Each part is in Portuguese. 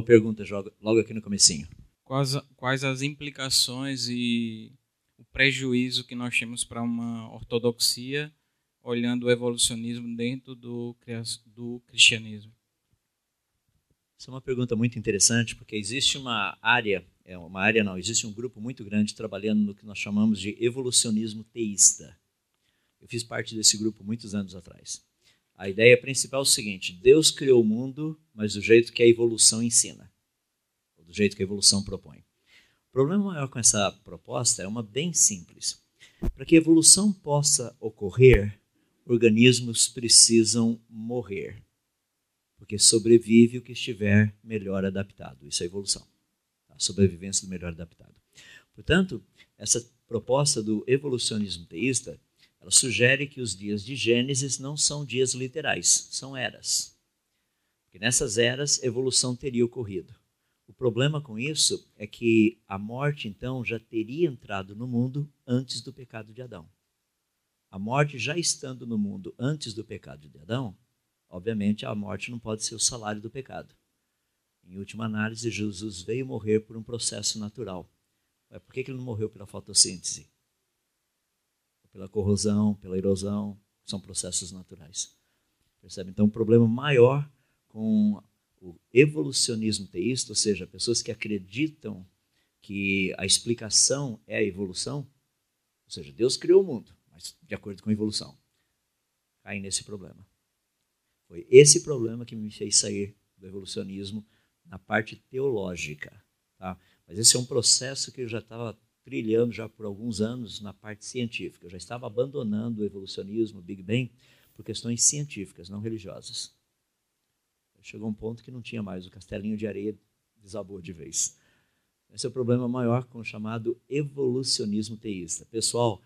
uma pergunta logo aqui no comecinho. Quais, quais as implicações e o prejuízo que nós temos para uma ortodoxia olhando o evolucionismo dentro do, do cristianismo? Essa é uma pergunta muito interessante, porque existe uma área, é uma área não, existe um grupo muito grande trabalhando no que nós chamamos de evolucionismo teísta. Eu fiz parte desse grupo muitos anos atrás. A ideia principal é o seguinte: Deus criou o mundo, mas do jeito que a evolução ensina, do jeito que a evolução propõe. O problema maior com essa proposta é uma bem simples. Para que a evolução possa ocorrer, organismos precisam morrer, porque sobrevive o que estiver melhor adaptado. Isso é evolução, a sobrevivência do melhor adaptado. Portanto, essa proposta do evolucionismo teísta ela sugere que os dias de Gênesis não são dias literais, são eras. Porque nessas eras, evolução teria ocorrido. O problema com isso é que a morte, então, já teria entrado no mundo antes do pecado de Adão. A morte já estando no mundo antes do pecado de Adão, obviamente a morte não pode ser o salário do pecado. Em última análise, Jesus veio morrer por um processo natural. Por que ele não morreu pela fotossíntese? Pela corrosão, pela erosão, são processos naturais. Percebe? Então, o problema maior com o evolucionismo teísta, ou seja, pessoas que acreditam que a explicação é a evolução, ou seja, Deus criou o mundo, mas de acordo com a evolução, caem nesse problema. Foi esse problema que me fez sair do evolucionismo na parte teológica. Tá? Mas esse é um processo que eu já estava trilhando já por alguns anos na parte científica. Eu já estava abandonando o evolucionismo, o Big Bang, por questões científicas, não religiosas. Chegou um ponto que não tinha mais, o castelinho de areia desabou de vez. Esse é o problema maior com o chamado evolucionismo teísta. Pessoal,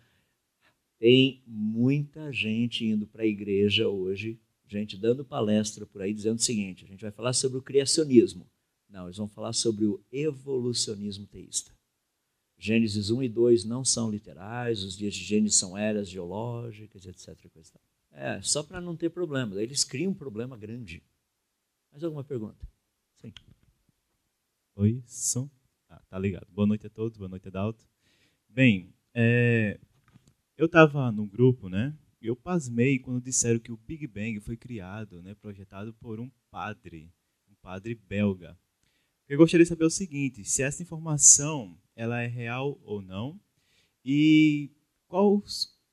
tem muita gente indo para a igreja hoje, gente dando palestra por aí dizendo o seguinte: a gente vai falar sobre o criacionismo. Não, eles vão falar sobre o evolucionismo teísta. Gênesis 1 e 2 não são literais, os dias de Gênesis são eras geológicas, etc. É, só para não ter problema. Eles criam um problema grande. Mais alguma pergunta? Sim. Oi, som. Ah, tá ligado. Boa noite a todos, boa noite, Adalto. Bem, é, eu estava no grupo, né? E eu pasmei quando disseram que o Big Bang foi criado, né, projetado por um padre, um padre belga. Eu gostaria de saber o seguinte, se essa informação ela é real ou não, e qual,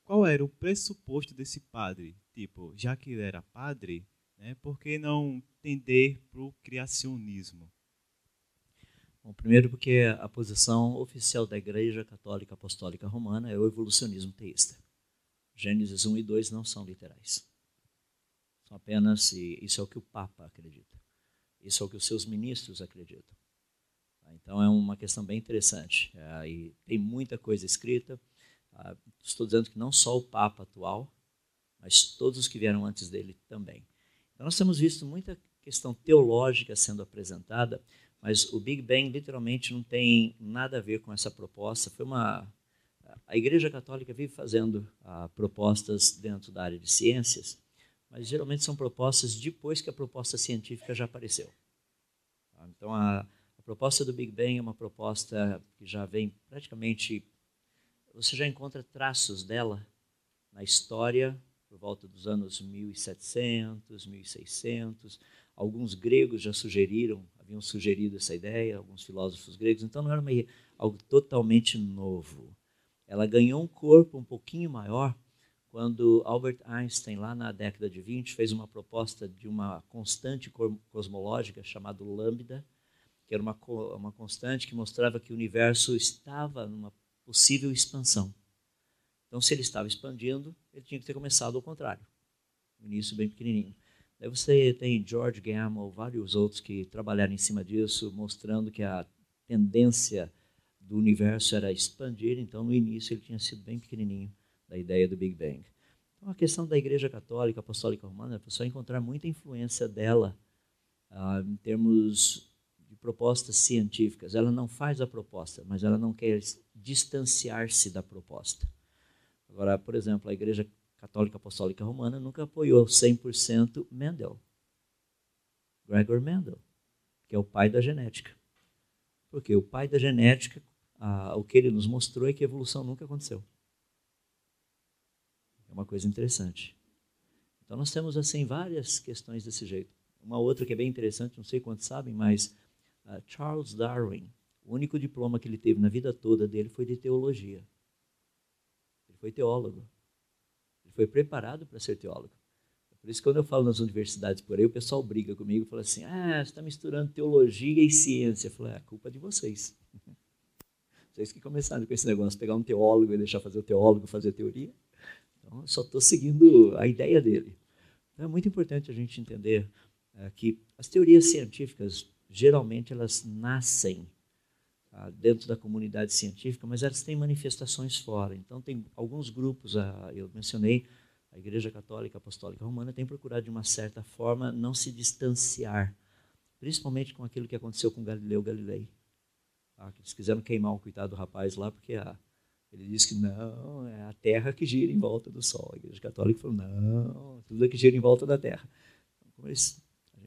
qual era o pressuposto desse padre? Tipo, já que ele era padre, né, por que não tender para o criacionismo? Bom, primeiro porque a posição oficial da Igreja Católica Apostólica Romana é o evolucionismo teísta. Gênesis 1 e 2 não são literais. São apenas, isso é o que o Papa acredita. Isso é o que os seus ministros acreditam. Então é uma questão bem interessante. É, e tem muita coisa escrita. Ah, estou dizendo que não só o Papa atual, mas todos os que vieram antes dele também. Então nós temos visto muita questão teológica sendo apresentada, mas o Big Bang literalmente não tem nada a ver com essa proposta. Foi uma a Igreja Católica vive fazendo ah, propostas dentro da área de ciências, mas geralmente são propostas depois que a proposta científica já apareceu. Então a a proposta do Big Bang é uma proposta que já vem praticamente. Você já encontra traços dela na história por volta dos anos 1700, 1600. Alguns gregos já sugeriram, haviam sugerido essa ideia, alguns filósofos gregos, então não era uma, algo totalmente novo. Ela ganhou um corpo um pouquinho maior quando Albert Einstein, lá na década de 20, fez uma proposta de uma constante cosmológica chamada lambda, que era uma, uma constante que mostrava que o universo estava numa possível expansão. Então, se ele estava expandindo, ele tinha que ter começado ao contrário, no início bem pequenininho. Daí você tem George Gamow, vários outros que trabalharam em cima disso, mostrando que a tendência do universo era expandir, então no início ele tinha sido bem pequenininho da ideia do Big Bang. Então a questão da Igreja Católica Apostólica Romana é só encontrar muita influência dela ah, em termos propostas científicas. Ela não faz a proposta, mas ela não quer distanciar-se da proposta. Agora, por exemplo, a Igreja Católica Apostólica Romana nunca apoiou 100% Mendel. Gregor Mendel. que é o pai da genética. Porque o pai da genética, ah, o que ele nos mostrou é que a evolução nunca aconteceu. É uma coisa interessante. Então nós temos assim várias questões desse jeito. Uma outra que é bem interessante, não sei quantos sabem, mas uh, Charles Darwin, o único diploma que ele teve na vida toda dele foi de teologia. Ele foi teólogo. Ele foi preparado para ser teólogo. Por isso, quando eu falo nas universidades por aí, o pessoal briga comigo e fala assim: ah, você está misturando teologia e ciência. Eu falo: é culpa é de vocês. Vocês que começaram com esse negócio, pegar um teólogo e deixar fazer o teólogo fazer teoria. Então, eu só estou seguindo a ideia dele. Então, é muito importante a gente entender é, que as teorias científicas, geralmente, elas nascem tá, dentro da comunidade científica, mas elas têm manifestações fora. Então, tem alguns grupos, ah, eu mencionei, a Igreja Católica Apostólica Romana tem procurado, de uma certa forma, não se distanciar, principalmente com aquilo que aconteceu com Galileu Galilei. Tá? Eles quiseram queimar o coitado do rapaz lá, porque a, ele disse que não, é a Terra que gira em volta do Sol. A Igreja Católica falou, não, tudo é que gira em volta da Terra. Então, como eles,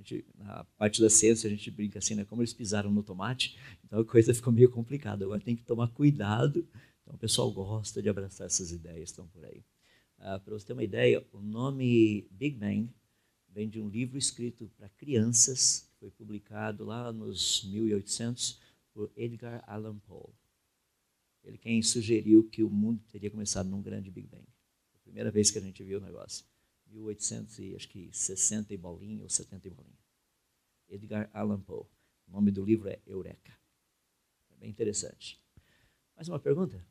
gente, na parte da ciência, a gente brinca assim, né? como eles pisaram no tomate, então a coisa ficou meio complicada. Agora tem que tomar cuidado. Então o pessoal gosta de abraçar essas ideias, estão por aí. Ah, para você ter uma ideia, o nome Big Bang vem de um livro escrito para crianças, que foi publicado lá nos 1800 por Edgar Allan Poe. Ele quem sugeriu que o mundo teria começado num grande Big Bang. a primeira vez que a gente viu o negócio. 1860 e bolinha ou 70 e bolinha. Edgar Allan Poe. O nome do livro é Eureka. É bem interessante. Mais uma pergunta?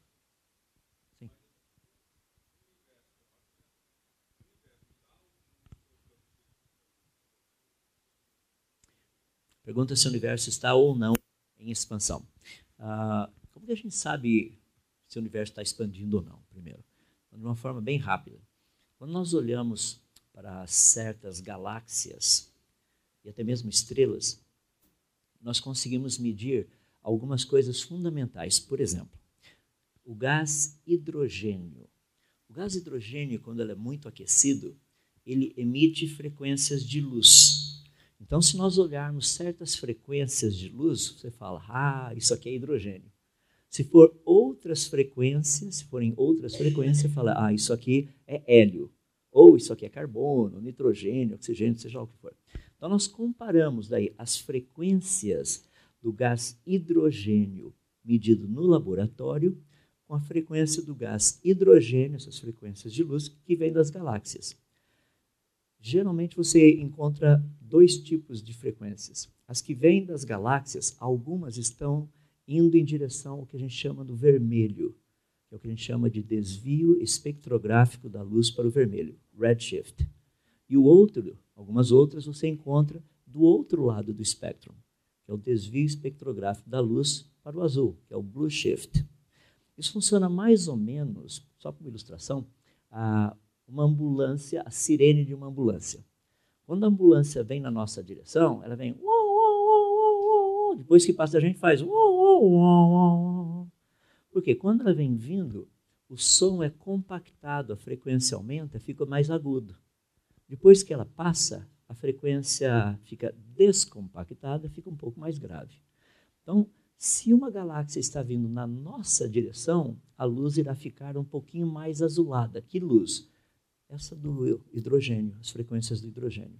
Pergunta se o universo está ou não em expansão. Ah, como que a gente sabe se o universo está expandindo ou não, primeiro? De uma forma bem rápida. Quando nós olhamos para certas galáxias e até mesmo estrelas, nós conseguimos medir algumas coisas fundamentais. Por exemplo, o gás hidrogênio. O gás hidrogênio, quando ele é muito aquecido, ele emite frequências de luz. Então, se nós olharmos certas frequências de luz, você fala, ah, isso aqui é hidrogênio. Se for outras frequências, se forem outras frequências, fala, ah, isso aqui é hélio. Ou isso aqui é carbono, nitrogênio, oxigênio, seja o que for. Então, nós comparamos daí as frequências do gás hidrogênio medido no laboratório com a frequência do gás hidrogênio, essas frequências de luz que vêm das galáxias. Geralmente você encontra dois tipos de frequências. As que vêm das galáxias, algumas estão indo em direção ao que a gente chama do vermelho, que é o que a gente chama de desvio espectrográfico da luz para o vermelho, redshift. E o outro, algumas outras, você encontra do outro lado do espectro, que é o desvio espectrográfico da luz para o azul, que é o blue shift. Isso funciona mais ou menos, só como ilustração, a, uma ambulância, a sirene de uma ambulância. Quando a ambulância vem na nossa direção, ela vem. Depois que passa, a gente faz. Porque quando ela vem vindo, o som é compactado, a frequência aumenta, fica mais agudo. Depois que ela passa, a frequência fica descompactada, fica um pouco mais grave. Então, se uma galáxia está vindo na nossa direção, a luz irá ficar um pouquinho mais azulada. Que luz? essa do hidrogênio, as frequências do hidrogênio.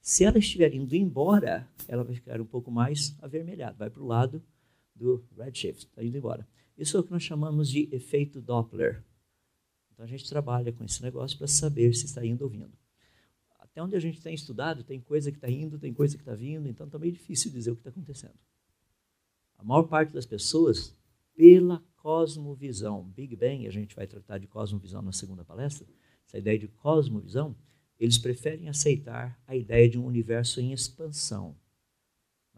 Se ela estiver indo embora, ela vai ficar um pouco mais avermelhada, vai para o lado do redshift, está indo embora. Isso é o que nós chamamos de efeito Doppler. Então a gente trabalha com esse negócio para saber se está indo ou vindo. Até onde a gente tem estudado, tem coisa que está indo, tem coisa que está vindo, então está meio difícil dizer o que está acontecendo. A maior parte das pessoas, pela cosmovisão, Big Bang, a gente vai tratar de cosmovisão na segunda palestra, essa ideia de cosmovisão, eles preferem aceitar a ideia de um universo em expansão.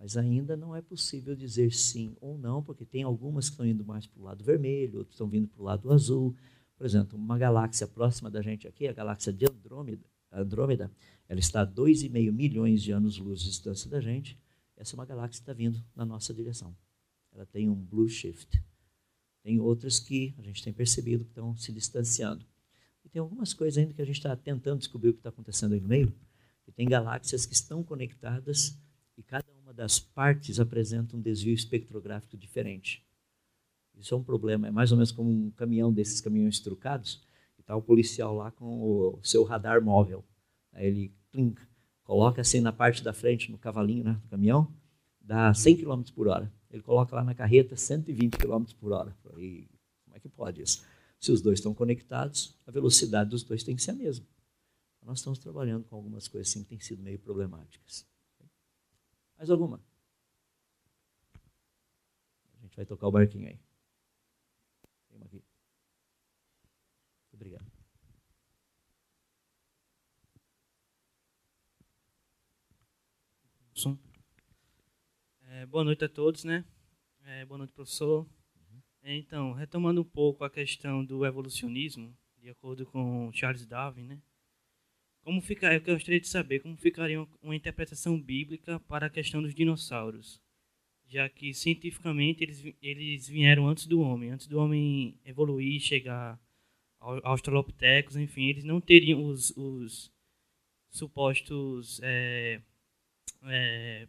Mas ainda não é possível dizer sim ou não, porque tem algumas que estão indo mais para o lado vermelho, outras estão vindo para o lado azul. Por exemplo, uma galáxia próxima da gente aqui, a galáxia de Andrômeda, Andrômeda ela está a 2,5 milhões de anos-luz de distância da gente. Essa é uma galáxia que está vindo na nossa direção. Ela tem um blue shift. Tem outras que a gente tem percebido que estão se distanciando. E tem algumas coisas ainda que a gente está tentando descobrir o que está acontecendo aí no meio. E tem galáxias que estão conectadas e cada das partes apresenta um desvio espectrográfico diferente. Isso é um problema, é mais ou menos como um caminhão desses caminhões trucados, e está o policial lá com o seu radar móvel. Aí ele clink, coloca assim na parte da frente, no cavalinho né, do caminhão, dá 100 km por hora. Ele coloca lá na carreta 120 km por hora. E como é que pode isso? Se os dois estão conectados, a velocidade dos dois tem que ser a mesma. Nós estamos trabalhando com algumas coisas assim que têm sido meio problemáticas. Mais alguma? A gente vai tocar o barquinho aí. Tem uma aqui. Obrigado. É, boa noite a todos, né? É, boa noite, professor. Uhum. Então, retomando um pouco a questão do evolucionismo, de acordo com Charles Darwin, né? Como fica, eu gostaria de saber como ficaria uma interpretação bíblica para a questão dos dinossauros, já que cientificamente eles, eles vieram antes do homem, antes do homem evoluir, chegar aos Australopithecus, enfim, eles não teriam os, os supostos é, é,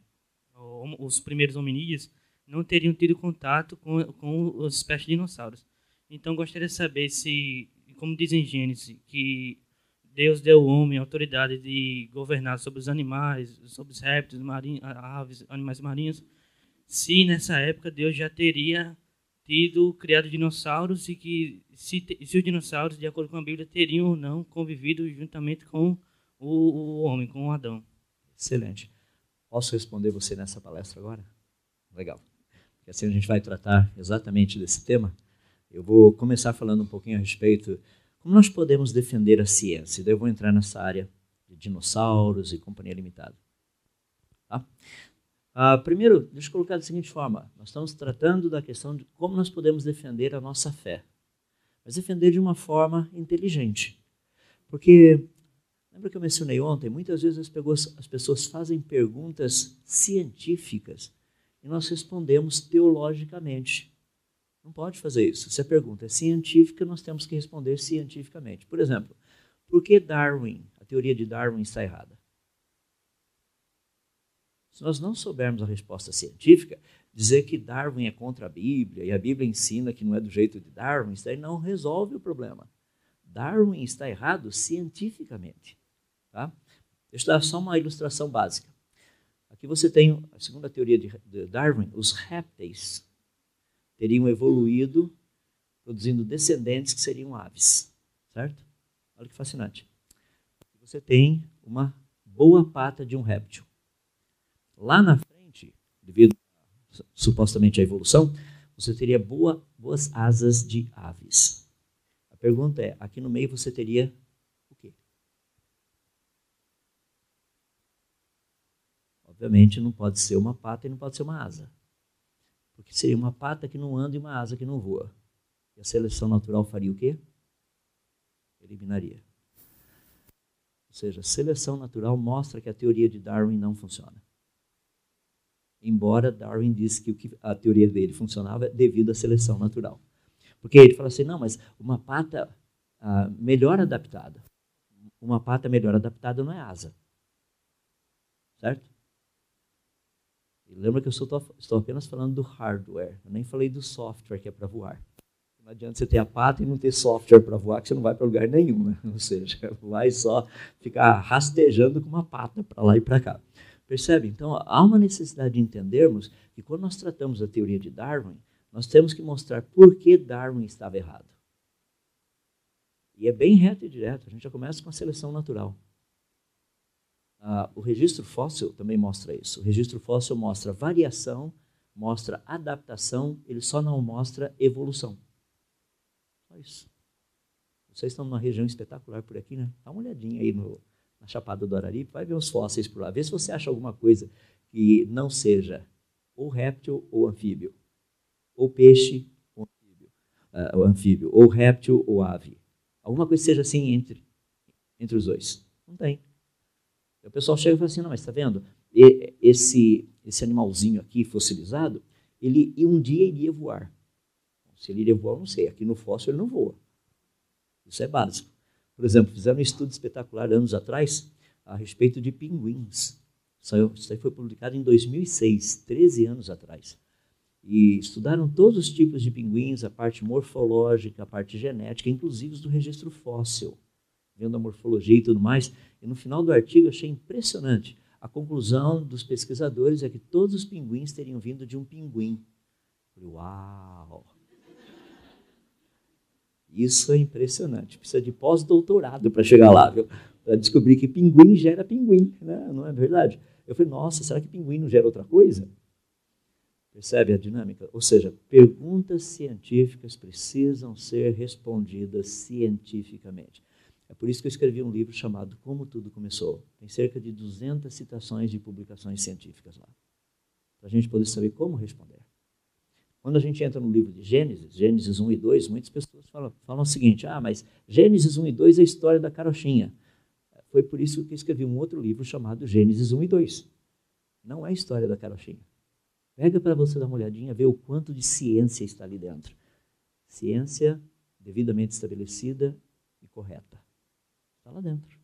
os primeiros hominídeos não teriam tido contato com, com as espécies de dinossauros. Então gostaria de saber se, como dizem Gênesis, que Deus deu ao homem a autoridade de governar sobre os animais, sobre os répteis, aves, animais marinhos, se nessa época Deus já teria tido criado dinossauros e que se, se os dinossauros, de acordo com a Bíblia, teriam ou não convivido juntamente com o, o homem, com o Adão. Excelente. Posso responder você nessa palestra agora? Legal. Porque assim a gente vai tratar exatamente desse tema. Eu vou começar falando um pouquinho a respeito como nós podemos defender a ciência? Daí eu vou entrar nessa área de dinossauros e companhia limitada. Tá? Ah, primeiro, deixa eu colocar da seguinte forma: nós estamos tratando da questão de como nós podemos defender a nossa fé, mas defender de uma forma inteligente. Porque, lembra que eu mencionei ontem? Muitas vezes as as pessoas fazem perguntas científicas e nós respondemos teologicamente. Não pode fazer isso. Se a pergunta é científica, nós temos que responder cientificamente. Por exemplo, por que Darwin, a teoria de Darwin está errada? Se nós não soubermos a resposta científica, dizer que Darwin é contra a Bíblia e a Bíblia ensina que não é do jeito de Darwin, isso aí não resolve o problema. Darwin está errado cientificamente. Tá? Deixa eu dar só uma ilustração básica. Aqui você tem, a segunda teoria de Darwin, os répteis teriam evoluído, produzindo descendentes que seriam aves. Certo? Olha que fascinante. Você tem uma boa pata de um réptil. Lá na frente, devido supostamente à evolução, você teria boa, boas asas de aves. A pergunta é: aqui no meio você teria o quê? Obviamente não pode ser uma pata e não pode ser uma asa. Porque seria uma pata que não anda e uma asa que não voa. E a seleção natural faria o quê? Eliminaria. Ou seja, a seleção natural mostra que a teoria de Darwin não funciona. Embora Darwin disse que a teoria dele funcionava devido à seleção natural. Porque ele fala assim, não, mas uma pata ah, melhor adaptada. Uma pata melhor adaptada não é asa. Certo? Lembra que eu estou, estou apenas falando do hardware, eu nem falei do software que é para voar. Não adianta você ter a pata e não ter software para voar, que você não vai para lugar nenhum. Né? Ou seja, vai só ficar rastejando com uma pata para lá e para cá. Percebe? Então, há uma necessidade de entendermos que quando nós tratamos a teoria de Darwin, nós temos que mostrar por que Darwin estava errado. E é bem reto e direto. A gente já começa com a seleção natural. Uh, o registro fóssil também mostra isso. O registro fóssil mostra variação, mostra adaptação, ele só não mostra evolução. Só isso. Vocês estão numa região espetacular por aqui, né? Dá uma olhadinha aí no, na Chapada do Araripe, vai ver os fósseis por lá. Vê se você acha alguma coisa que não seja ou réptil ou anfíbio, ou peixe ou anfíbio, uh, ou, anfíbio, ou réptil ou ave. Alguma coisa que seja assim entre, entre os dois. Não tem. O pessoal chega e fala assim, não, mas está vendo? Esse, esse animalzinho aqui fossilizado, ele um dia iria voar. Se ele iria voar, não sei. Aqui no fóssil ele não voa. Isso é básico. Por exemplo, fizeram um estudo espetacular anos atrás a respeito de pinguins. Isso aí foi publicado em 2006, 13 anos atrás. E estudaram todos os tipos de pinguins, a parte morfológica, a parte genética, inclusive os do registro fóssil, vendo a morfologia e tudo mais. E no final do artigo achei impressionante. A conclusão dos pesquisadores é que todos os pinguins teriam vindo de um pinguim. Uau! Isso é impressionante. Precisa de pós-doutorado para chegar lá, viu? Para descobrir que pinguim gera pinguim, né? não é verdade? Eu falei, nossa, será que pinguim não gera outra coisa? Percebe a dinâmica? Ou seja, perguntas científicas precisam ser respondidas cientificamente. É por isso que eu escrevi um livro chamado Como Tudo Começou. Tem cerca de 200 citações de publicações científicas lá. Para a gente poder saber como responder. Quando a gente entra no livro de Gênesis, Gênesis 1 e 2, muitas pessoas falam, falam o seguinte: ah, mas Gênesis 1 e 2 é a história da carochinha. Foi por isso que eu escrevi um outro livro chamado Gênesis 1 e 2. Não é a história da carochinha. Pega para você dar uma olhadinha, ver o quanto de ciência está ali dentro. Ciência devidamente estabelecida e correta. Está lá dentro.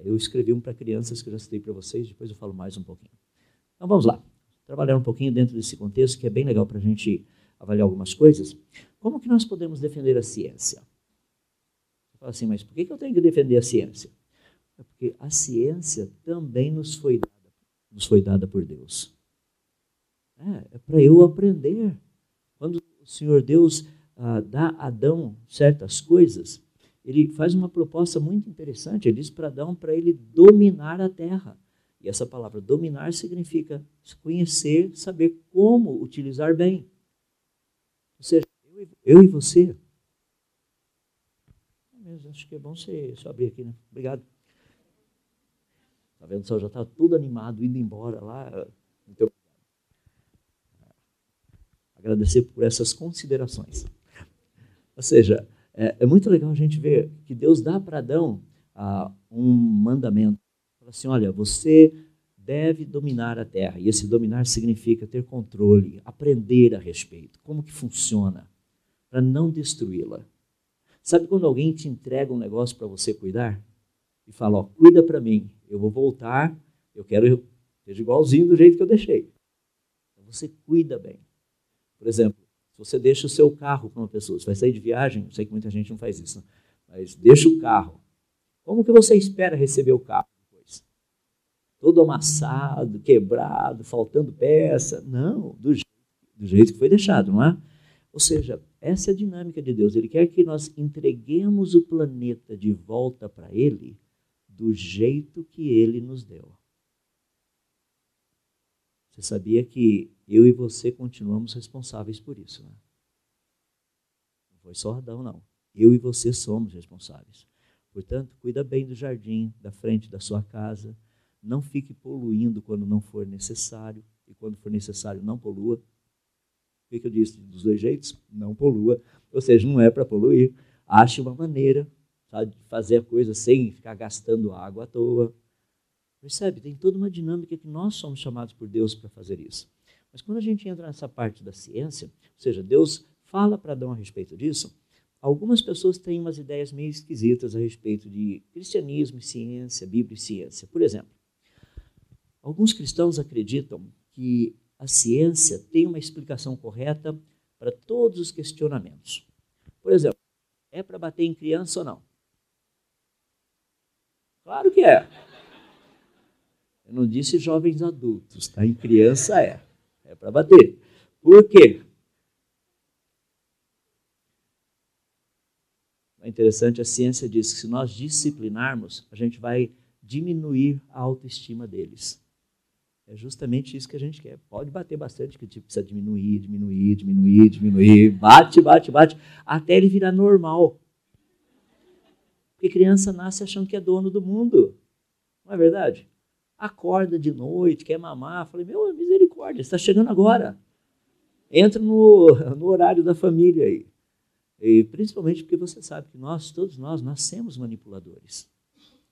Eu escrevi um para crianças que eu já citei para vocês, depois eu falo mais um pouquinho. Então vamos lá trabalhar um pouquinho dentro desse contexto, que é bem legal para a gente avaliar algumas coisas. Como que nós podemos defender a ciência? Você fala assim, mas por que eu tenho que defender a ciência? É porque a ciência também nos foi dada, nos foi dada por Deus. É, é para eu aprender. Quando o Senhor Deus ah, dá a Adão certas coisas, ele faz uma proposta muito interessante. Ele diz para Adão para ele dominar a terra. E essa palavra dominar significa conhecer, saber como utilizar bem. Ou seja, eu e você. Acho que é bom você só abrir aqui, né? Obrigado. Tá vendo? Sol já está tudo animado, indo embora lá. Muito Agradecer por essas considerações. Ou seja, é, é, muito legal a gente ver que Deus dá para Adão ah, um mandamento. Fala assim: olha, você deve dominar a terra. E esse dominar significa ter controle, aprender a respeito, como que funciona, para não destruí-la. Sabe quando alguém te entrega um negócio para você cuidar? E fala, ó, cuida para mim, eu vou voltar, eu quero seja igualzinho do jeito que eu deixei. Então você cuida bem. Por exemplo, se você deixa o seu carro para uma pessoa, você vai sair de viagem, eu sei que muita gente não faz isso, né? mas deixa o carro. Como que você espera receber o carro? todo amassado, quebrado, faltando peça. Não, do jeito, do jeito que foi deixado, não é? Ou seja, essa é a dinâmica de Deus. Ele quer que nós entreguemos o planeta de volta para Ele do jeito que Ele nos deu. Você sabia que eu e você continuamos responsáveis por isso, né? Não foi só Adão, não. Eu e você somos responsáveis. Portanto, cuida bem do jardim, da frente da sua casa, não fique poluindo quando não for necessário, e quando for necessário, não polua. O que, eu disse? Dos dois jeitos? Não polua. Ou seja, não é para poluir. Ache uma maneira sabe, de fazer a coisa sem ficar gastando água à toa. Percebe? Tem toda uma dinâmica que nós somos chamados por Deus para fazer isso. Mas quando a gente entra nessa parte da ciência, ou seja, Deus fala para Adão a respeito disso, algumas pessoas têm umas ideias meio esquisitas a respeito de cristianismo e ciência, Bíblia e ciência. Por exemplo, Alguns cristãos acreditam que a ciência tem uma explicação correta para todos os questionamentos. Por exemplo, é para bater em criança ou não? Claro que é. Eu não disse jovens adultos, tá? Em criança é. É para bater. Por quê? É interessante, a ciência diz que se nós disciplinarmos, a gente vai diminuir a autoestima deles. É justamente isso que a gente quer. Pode bater bastante, que tipo, precisa diminuir, diminuir, diminuir, diminuir. Bate, bate, bate, até ele virar normal. Porque criança nasce achando que é dono do mundo. Não é verdade? Acorda de noite, quer mamar. Falei, meu, misericórdia, está chegando agora. Entra no, no horário da família aí. E principalmente porque você sabe que nós, todos nós, nascemos manipuladores.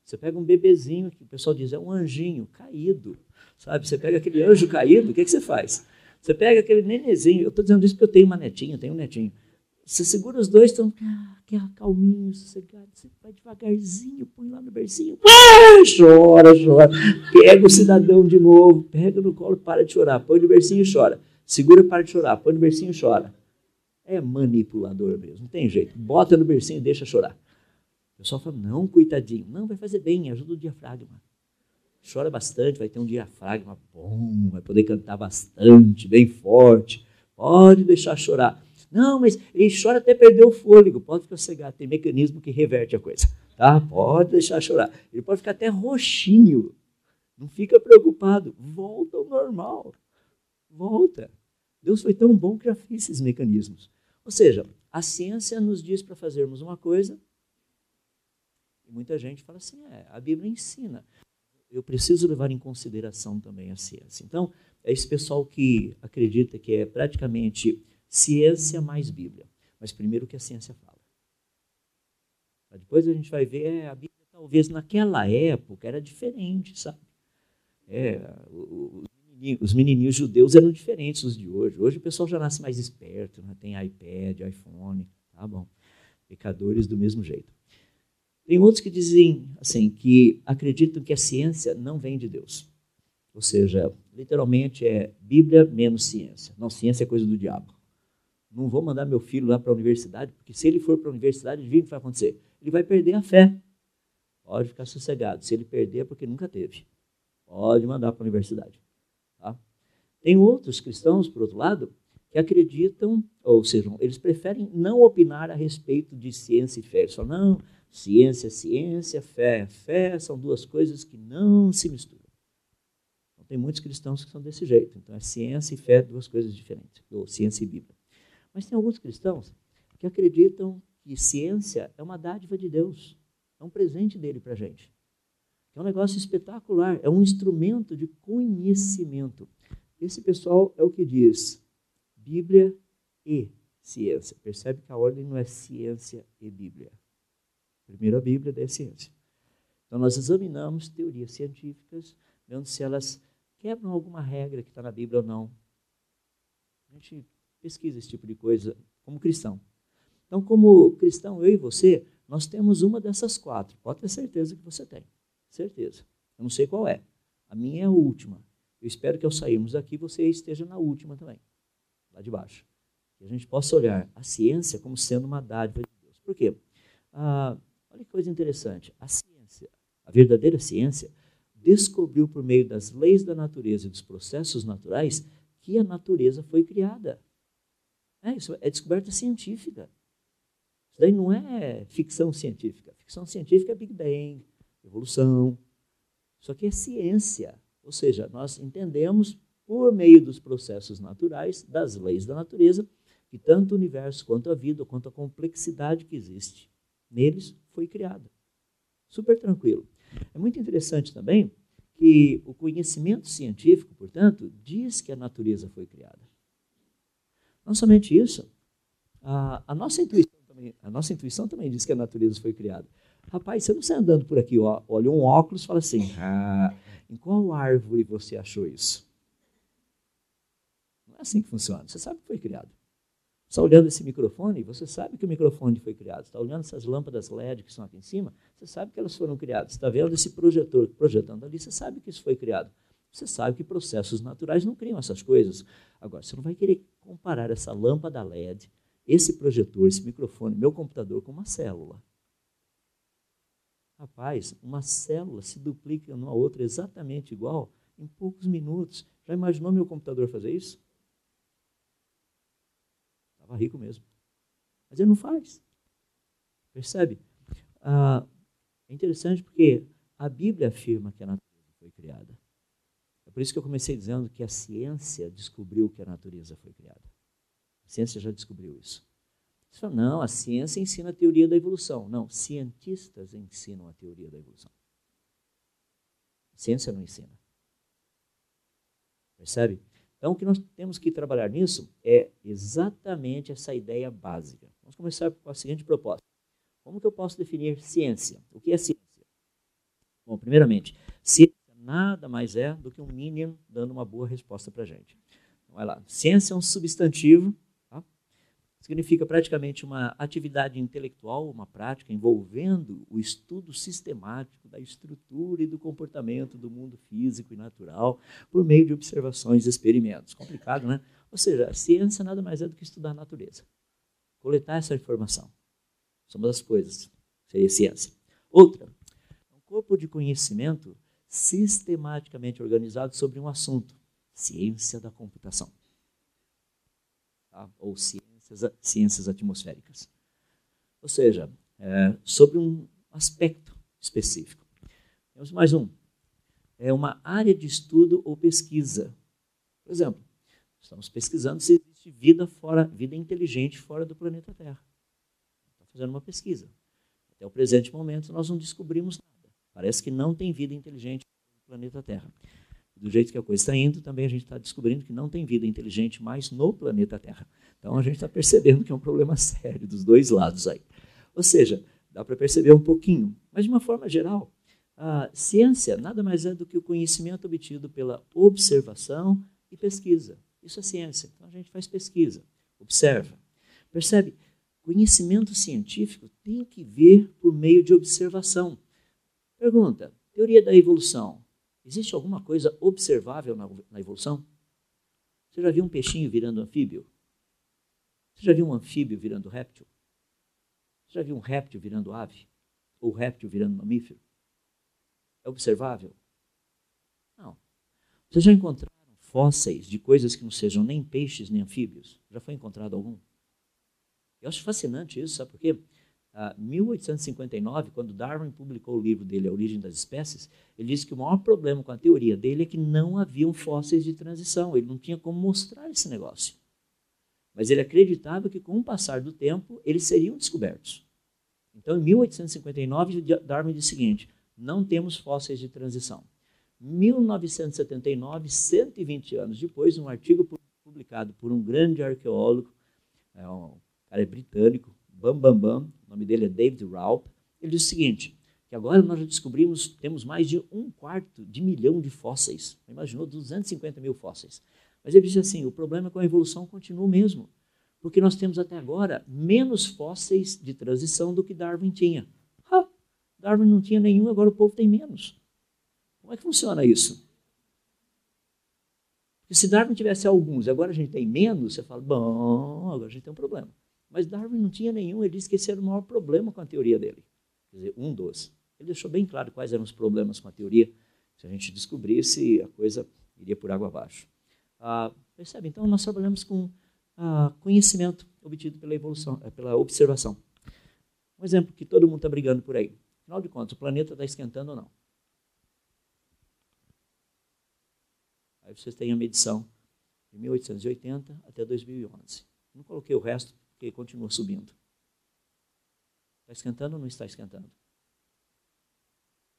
Você pega um bebezinho, que o pessoal diz, é um anjinho caído Sabe? Você pega aquele anjo caído, o que, que você faz? Você pega aquele nenezinho, eu estou dizendo isso porque eu tenho uma netinha, tenho um netinho. Você segura os dois, estão ah, calminho, sossegado. Você vai devagarzinho, põe lá no bercinho. Ah, chora, chora. Pega o cidadão de novo, pega no colo, para de chorar. Põe no bercinho e chora. Segura, para de chorar. Põe no bercinho e chora. É manipulador mesmo, não tem jeito. Bota no bercinho e deixa chorar. O pessoal fala, não, coitadinho. Não, vai fazer bem, ajuda o diafragma. Chora bastante, vai ter um diafragma bom, vai poder cantar bastante, bem forte. Pode deixar chorar. Não, mas ele chora até perder o fôlego. Pode ficar cegado, tem mecanismo que reverte a coisa. Tá? Pode deixar chorar. Ele pode ficar até roxinho. Não fica preocupado. Volta ao normal. Volta. Deus foi tão bom que já fez esses mecanismos. Ou seja, a ciência nos diz para fazermos uma coisa, e muita gente fala assim: é, a Bíblia ensina. Eu preciso levar em consideração também a ciência. Então, é esse pessoal que acredita que é praticamente ciência mais Bíblia. Mas primeiro o que a ciência fala. Depois a gente vai ver, é, a Bíblia talvez naquela época era diferente, sabe? É, os, menininhos, os menininhos judeus eram diferentes dos de hoje. Hoje o pessoal já nasce mais esperto, né? tem iPad, iPhone, tá bom. Pecadores do mesmo jeito. Tem outros que dizem assim, que acreditam que a ciência não vem de Deus. Ou seja, literalmente é Bíblia menos ciência. Não, ciência é coisa do diabo. Não vou mandar meu filho lá para a universidade, porque se ele for para a universidade, adivinha o que vai acontecer? Ele vai perder a fé. Pode ficar sossegado. Se ele perder, é porque nunca teve. Pode mandar para a universidade. Tá? Tem outros cristãos, por outro lado, que acreditam, ou seja, eles preferem não opinar a respeito de ciência e fé. Eles falam, não, ciência é ciência, fé é fé, são duas coisas que não se misturam. Então, tem muitos cristãos que são desse jeito. Então, é ciência e fé, duas coisas diferentes, ou ciência e Bíblia. Mas tem alguns cristãos que acreditam que ciência é uma dádiva de Deus, é um presente dele para a gente. É um negócio espetacular, é um instrumento de conhecimento. Esse pessoal é o que diz Bíblia e ciência. Percebe que a ordem não é ciência e Bíblia. Primeiro a Bíblia, daí a ciência. Então nós examinamos teorias científicas, vendo se elas quebram alguma regra que está na Bíblia ou não. A gente pesquisa esse tipo de coisa como cristão. Então, como cristão, eu e você, nós temos uma dessas quatro. Pode ter certeza que você tem. Certeza. Eu não sei qual é. A minha é a última. Eu espero que ao sairmos daqui você esteja na última também, lá de baixo. Que a gente possa olhar a ciência como sendo uma dádiva de Deus. Por quê? Ah, olha que coisa interessante. A ciência, a verdadeira ciência, descobriu por meio das leis da natureza e dos processos naturais que a natureza foi criada. É, isso é descoberta científica. Isso daí não é ficção científica. Ficção científica é Big Bang, evolução. Isso aqui é ciência. Ou seja, nós entendemos, por meio dos processos naturais, das leis da natureza, que tanto o universo quanto a vida, quanto a complexidade que existe neles foi criada. Super tranquilo. É muito interessante também que o conhecimento científico, portanto, diz que a natureza foi criada. Não somente isso, a, a, nossa intuição também, a nossa intuição também diz que a natureza foi criada. Rapaz, você não sai andando por aqui, ó, olha um óculos e fala assim, ah, em qual árvore você achou isso? Não é assim que funciona, você sabe que foi criado. Você está olhando esse microfone, você sabe que o microfone foi criado. Você está olhando essas lâmpadas LED que estão aqui em cima, você sabe que elas foram criadas. Você está vendo esse projetor projetando ali, você sabe que isso foi criado. Você sabe que processos naturais não criam essas coisas. Agora, você não vai querer comparar essa lâmpada LED, esse projetor, esse microfone, meu computador com uma célula. Rapaz, uma célula se duplica numa outra exatamente igual em poucos minutos. Já imaginou meu computador fazer isso? Estava rico mesmo. Mas ele não faz. Percebe? Ah, é interessante porque a Bíblia afirma que a natureza foi criada. Por isso que eu comecei dizendo que a ciência descobriu que a natureza foi criada. A ciência já descobriu isso. Você fala, não, a ciência ensina a teoria da evolução. Não, cientistas ensinam a teoria da evolução. A ciência não ensina. Percebe? Então, o que nós temos que trabalhar nisso é exatamente essa ideia básica. Vamos começar com a seguinte proposta. Como que eu posso definir ciência? O que é ciência? Bom, primeiramente, ciência nada mais é do que um Minion dando uma boa resposta para a gente. Então, vai lá. Ciência é um substantivo. Tá? significa praticamente uma atividade intelectual, uma prática envolvendo o estudo sistemático da estrutura e do comportamento do mundo físico e natural por meio de observações e experimentos. Complicado, né? Ou seja, a ciência nada mais é do que estudar a natureza. Coletar essa informação. São das coisas. Seria ciência. Outra, um corpo de conhecimento sistematicamente organizado sobre um assunto. Ciência da computação. Tá? Ou ciência ciências, ciências atmosféricas. Ou seja, é, sobre um aspecto específico. Temos mais um. É uma área de estudo ou pesquisa. Por exemplo, estamos pesquisando se existe vida fora, vida inteligente fora do planeta Terra. Estamos fazendo uma pesquisa. Até o presente momento nós não descobrimos. Parece que não tem vida inteligente no planeta Terra. Do jeito que a coisa está indo, também a gente está descobrindo que não tem vida inteligente mais no planeta Terra. Então a gente está percebendo que é um problema sério dos dois lados aí. Ou seja, dá para perceber um pouquinho, mas de uma forma geral, a ciência nada mais é do que o conhecimento obtido pela observação e pesquisa. Isso é ciência. Então a gente faz pesquisa, observa. Percebe? Conhecimento científico tem que vir por meio de observação. Pergunta: teoria da evolução. Existe alguma coisa observável na, na evolução? Você já viu um peixinho virando anfíbio? Você já viu um anfíbio virando réptil? Você já viu um réptil virando ave? Ou réptil virando mamífero? É observável? Não. Vocês já encontraram fósseis de coisas que não sejam nem peixes nem anfíbios? Já foi encontrado algum? Eu acho fascinante isso, sabe por quê? Em 1859, quando Darwin publicou o livro dele, A Origem das Espécies, ele disse que o maior problema com a teoria dele é que não haviam fósseis de transição. Ele não tinha como mostrar esse negócio. Mas ele acreditava que, com o passar do tempo, eles seriam descobertos. Então, em 1859, Darwin disse o seguinte: não temos fósseis de transição. 1979, 120 anos depois, um artigo publicado por um grande arqueólogo, é um cara é britânico, Bam Bam Bam, o nome dele é David Raup, ele diz o seguinte, que agora nós já descobrimos, temos mais de um quarto de milhão de fósseis. Imaginou 250 mil fósseis. Mas ele disse assim: o problema é que a evolução continua o mesmo, porque nós temos até agora menos fósseis de transição do que Darwin tinha. Ah, Darwin não tinha nenhum, agora o povo tem menos. Como é que funciona isso? Porque se Darwin tivesse alguns agora a gente tem menos, você fala, bom, agora a gente tem um problema. Mas Darwin não tinha nenhum, ele disse que esse era o maior problema com a teoria dele. Quer dizer, um dos. Ele deixou bem claro quais eram os problemas com a teoria. Se a gente descobrisse, a coisa iria por água abaixo. Ah, percebe? Então, nós trabalhamos com ah, conhecimento obtido pela evolução, eh, pela observação. Um exemplo que todo mundo está brigando por aí. Afinal de contas, o planeta está esquentando ou não? Aí vocês têm a medição de 1880 até 2011. Não coloquei o resto, porque continua subindo. Está esquentando ou não está esquentando?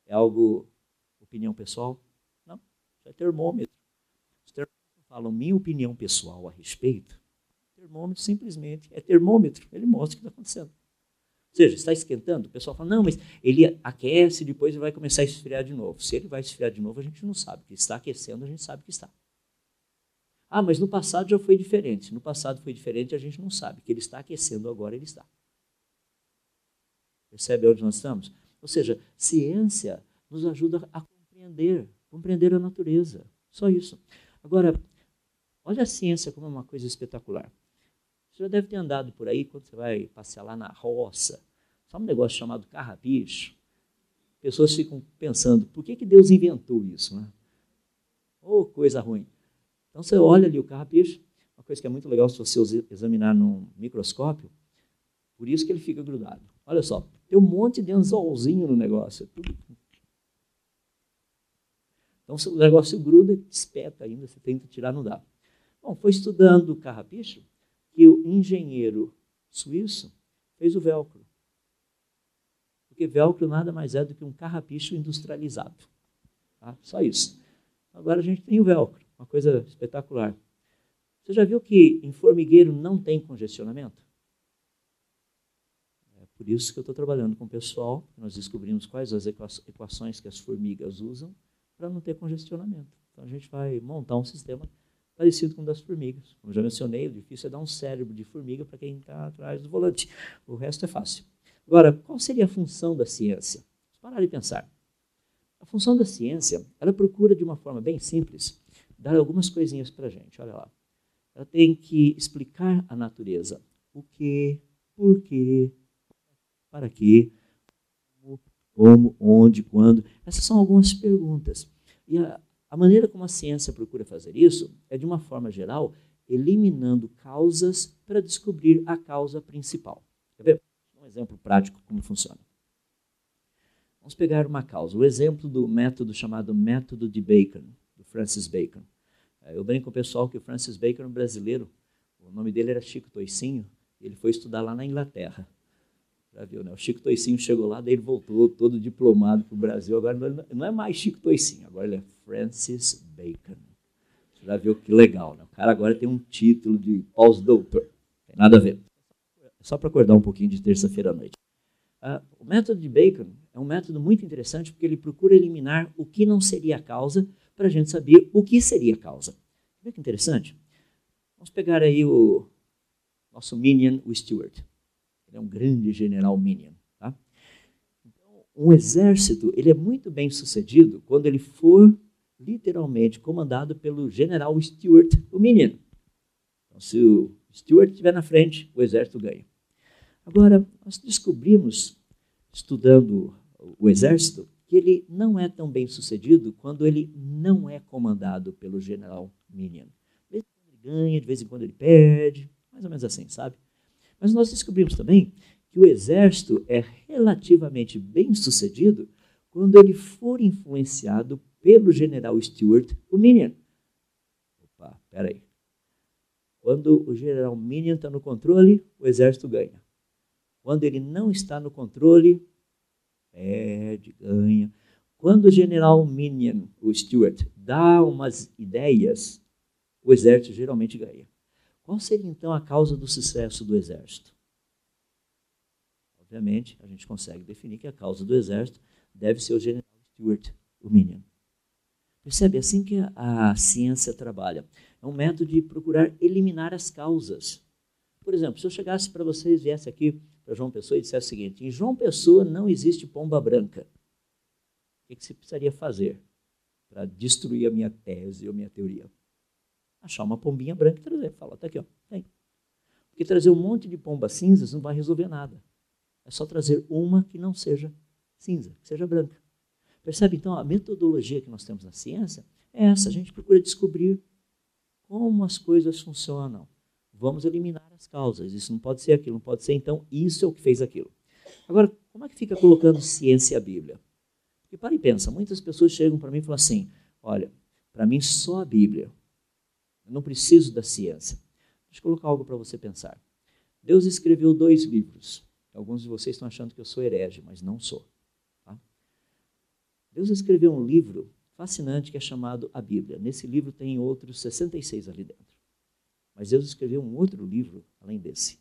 É algo, opinião pessoal? Não, isso é termômetro falam minha opinião pessoal a respeito, termômetro simplesmente é termômetro, ele mostra o que está acontecendo. Ou seja, está esquentando, o pessoal fala, não, mas ele aquece depois ele vai começar a esfriar de novo. Se ele vai esfriar de novo, a gente não sabe. Que está aquecendo, a gente sabe que está. Ah, mas no passado já foi diferente. No passado foi diferente, a gente não sabe. Que ele está aquecendo agora, ele está. Percebe onde nós estamos? Ou seja, ciência nos ajuda a compreender, compreender a natureza. Só isso. Agora, Olha a ciência como é uma coisa espetacular. Você já deve ter andado por aí quando você vai passear lá na roça. Sabe um negócio chamado carrapicho? Pessoas ficam pensando, por que, que Deus inventou isso? Né? Oh, coisa ruim. Então você olha ali o carrapicho, uma coisa que é muito legal se você examinar num microscópio, por isso que ele fica grudado. Olha só, tem um monte de anzolzinho no negócio. É. Então o negócio gruda e espeta ainda, você tenta tirar, não dá. Bom, foi estudando o carrapicho que o engenheiro suíço fez o velcro. Porque velcro nada mais é do que um carrapicho industrializado. Tá? Só isso. Agora a gente tem o velcro, uma coisa espetacular. Você já viu que em formigueiro não tem congestionamento? É por isso que eu estou trabalhando com o pessoal, nós descobrimos quais as equações que as formigas usam para não ter congestionamento. Então a gente vai montar um sistema parecido com o das formigas. Como já mencionei, o difícil é dar um cérebro de formiga para quem está atrás do volante. O resto é fácil. Agora, qual seria a função da ciência? Parar e pensar. A função da ciência, ela procura de uma forma bem simples dar algumas coisinhas para a gente. Olha lá. Ela tem que explicar a natureza. O que, por quê, para quê, como, onde, quando. Essas são algumas perguntas. E a, a maneira como a ciência procura fazer isso é, de uma forma geral, eliminando causas para descobrir a causa principal. Quer ver? Um exemplo prático como funciona. Vamos pegar uma causa. O exemplo do método chamado método de Bacon, Francis Bacon. É, eu brinco com o pessoal que o Francis Bacon era um brasileiro. O nome dele era Chico Toicinho. Ele foi estudar lá na Inglaterra. Já viu, né? O Chico Toicinho chegou lá, daí ele voltou todo diplomado para o Brasil. Agora não é mais Chico Toicinho, agora ele é Francis Bacon. Você já viu que legal, né? O cara agora tem um título de pós-doutor. Tem nada a ver. É só para acordar um pouquinho de terça-feira à noite. Uh, o método de Bacon é um método muito interessante porque ele procura eliminar o que não seria a causa para a gente saber o que seria a causa. Vê que interessante? Vamos pegar aí o nosso Minion, o Stewart. Ele é um grande general Minion. Tá? Então, um exército ele é muito bem sucedido quando ele for literalmente comandado pelo general Stewart, o Minion. Então, se o Stewart estiver na frente, o exército ganha. Agora, nós descobrimos, estudando o exército, que ele não é tão bem sucedido quando ele não é comandado pelo general Minion. De vez em quando ele ganha, de vez em quando ele perde, mais ou menos assim, sabe? Mas nós descobrimos também que o exército é relativamente bem sucedido quando ele for influenciado pelo general Stuart, o Minion. Opa, peraí. Quando o general Minion está no controle, o exército ganha. Quando ele não está no controle, perde, ganha. Quando o general Minion, o Stuart, dá umas ideias, o exército geralmente ganha. Qual seria então a causa do sucesso do exército? Obviamente, a gente consegue definir que a causa do exército deve ser o general Stuart, o Minion. Percebe? Assim que a, ciência trabalha. É um método de procurar eliminar as causas. Por exemplo, se eu chegasse para vocês, viesse aqui para João Pessoa e dissesse o seguinte: em João Pessoa não existe pomba branca. O que, você precisaria fazer para destruir a minha tese ou minha teoria? achar uma pombinha branca e trazer. Fala, tá aqui, ó, tem. Porque trazer um monte de pombas cinzas não vai resolver nada. É só trazer uma que não seja cinza, que seja branca. Percebe então a metodologia que nós temos na ciência é essa, a gente procura descobrir como as coisas funcionam. Vamos eliminar as causas. Isso não pode ser aquilo, não pode ser então isso é o que fez aquilo. Agora, como é que fica colocando ciência e a Bíblia? Porque para e pensa, muitas pessoas chegam para mim e falam assim: olha, para mim só a Bíblia. Eu não preciso da ciência. Deixa eu colocar algo para você pensar. Deus escreveu dois livros. Alguns de vocês estão achando que eu sou herege, mas não sou. Tá? Deus escreveu um livro fascinante que é chamado a Bíblia. Nesse livro tem outros 66 ali dentro. Mas Deus escreveu um outro livro além desse.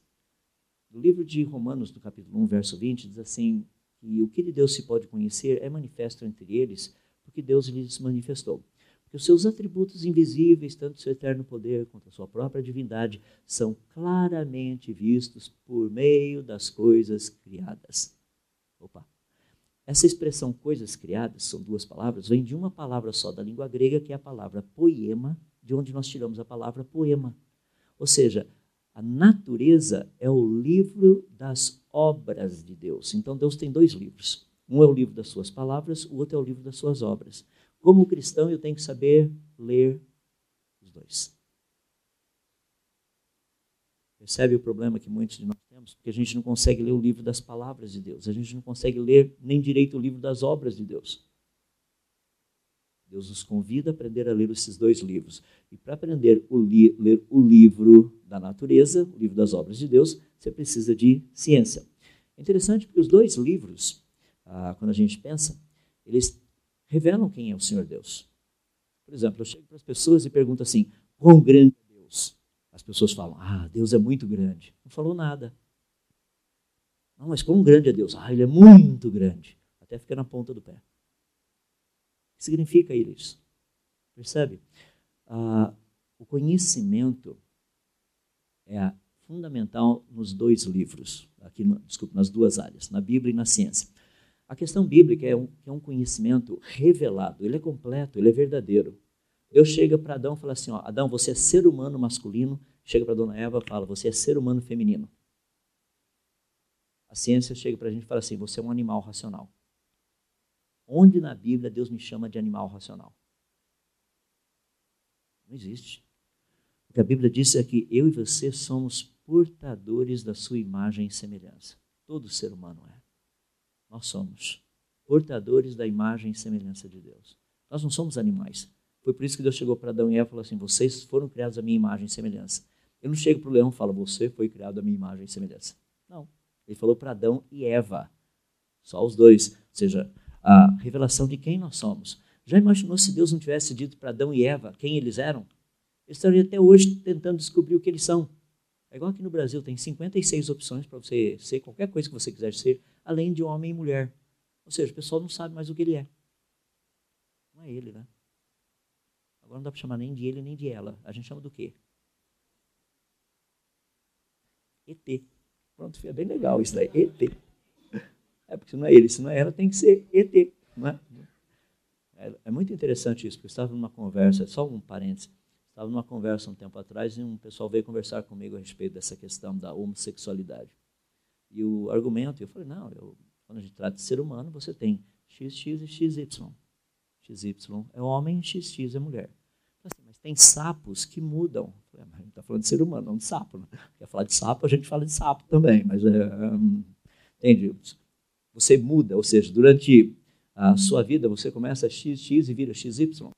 No livro de Romanos, no capítulo 1, verso 20, diz assim: que o que de Deus se pode conhecer é manifesto entre eles, porque Deus lhes manifestou que os seus atributos invisíveis, tanto seu eterno poder quanto a sua própria divindade, são claramente vistos por meio das coisas criadas. Opa! Essa expressão coisas criadas, são duas palavras, vem de uma palavra só da língua grega, que é a palavra poema, de onde nós tiramos a palavra poema. Ou seja, a natureza é o livro das obras de Deus. Então Deus tem dois livros. Um é o livro das suas palavras, o outro é o livro das suas obras. Como cristão, eu tenho que saber ler os dois. Percebe o problema que muitos de nós temos? Porque a gente não consegue ler o livro das palavras de Deus. A gente não consegue ler nem direito o livro das obras de Deus. Deus nos convida a aprender a ler esses dois livros. E para aprender a ler o livro da natureza, o livro das obras de Deus, você precisa de ciência. É interessante porque os dois livros, ah, quando a gente pensa, eles revelam quem é o Senhor Deus. Por exemplo, eu chego para as pessoas e pergunto assim: quão grande é Deus? As pessoas falam: ah, Deus é muito grande. Não falou nada. Não, mas quão grande é Deus? Ah, ele é muito grande. Até fica na ponta do pé. Significa isso? Percebe? Ah, o conhecimento é fundamental nos dois livros, aqui, no, desculpa, nas duas áreas, na Bíblia e na ciência. A questão bíblica é um, é um conhecimento revelado, ele é completo, ele é verdadeiro. Deus chega para Adão e fala assim: ó, Adão, você é ser humano masculino. Chega para Dona Eva e fala: você é ser humano feminino. A ciência chega para a gente e fala assim: você é um animal racional. Onde na Bíblia Deus me chama de animal racional? Não existe. O que a Bíblia diz é que eu e você somos portadores da sua imagem e semelhança. Todo ser humano é. Nós somos portadores da imagem e semelhança de Deus. Nós não somos animais. Foi por isso que Deus chegou para Adão e Eva e falou assim: Vocês foram criados à minha imagem e semelhança. Ele não chega para o leão e fala: Você foi criado à minha imagem e semelhança. Não. Ele falou para Adão e Eva. Só os dois. Ou seja, a revelação de quem nós somos. Já imaginou se Deus não tivesse dito para Adão e Eva quem eles eram? Eles estariam até hoje tentando descobrir o que eles são. É igual aqui no Brasil, tem 56 opções para você ser qualquer coisa que você quiser ser, além de homem e mulher. Ou seja, o pessoal não sabe mais o que ele é. Não é ele, né? Agora não dá para chamar nem de ele nem de ela. A gente chama do quê? ET. Pronto, fica bem legal isso daí. ET. É porque se não é ele, se não é ela, tem que ser ET. Não é? É, é muito interessante isso, porque eu estava numa conversa, só um parênteses, estava numa conversa um tempo atrás e um pessoal veio conversar comigo a respeito dessa questão da homossexualidade. E o argumento, eu falei, não, eu, quando a gente trata de ser humano, você tem XX e XY. XY é homem, XX é mulher. Assim, mas tem sapos que mudam. Falei, a gente está falando de ser humano, não de sapo. Né? Quer falar de sapo, a gente fala de sapo também. Mas, é, um, entende? Você muda, ou seja, durante a sua vida você começa XX e vira XY.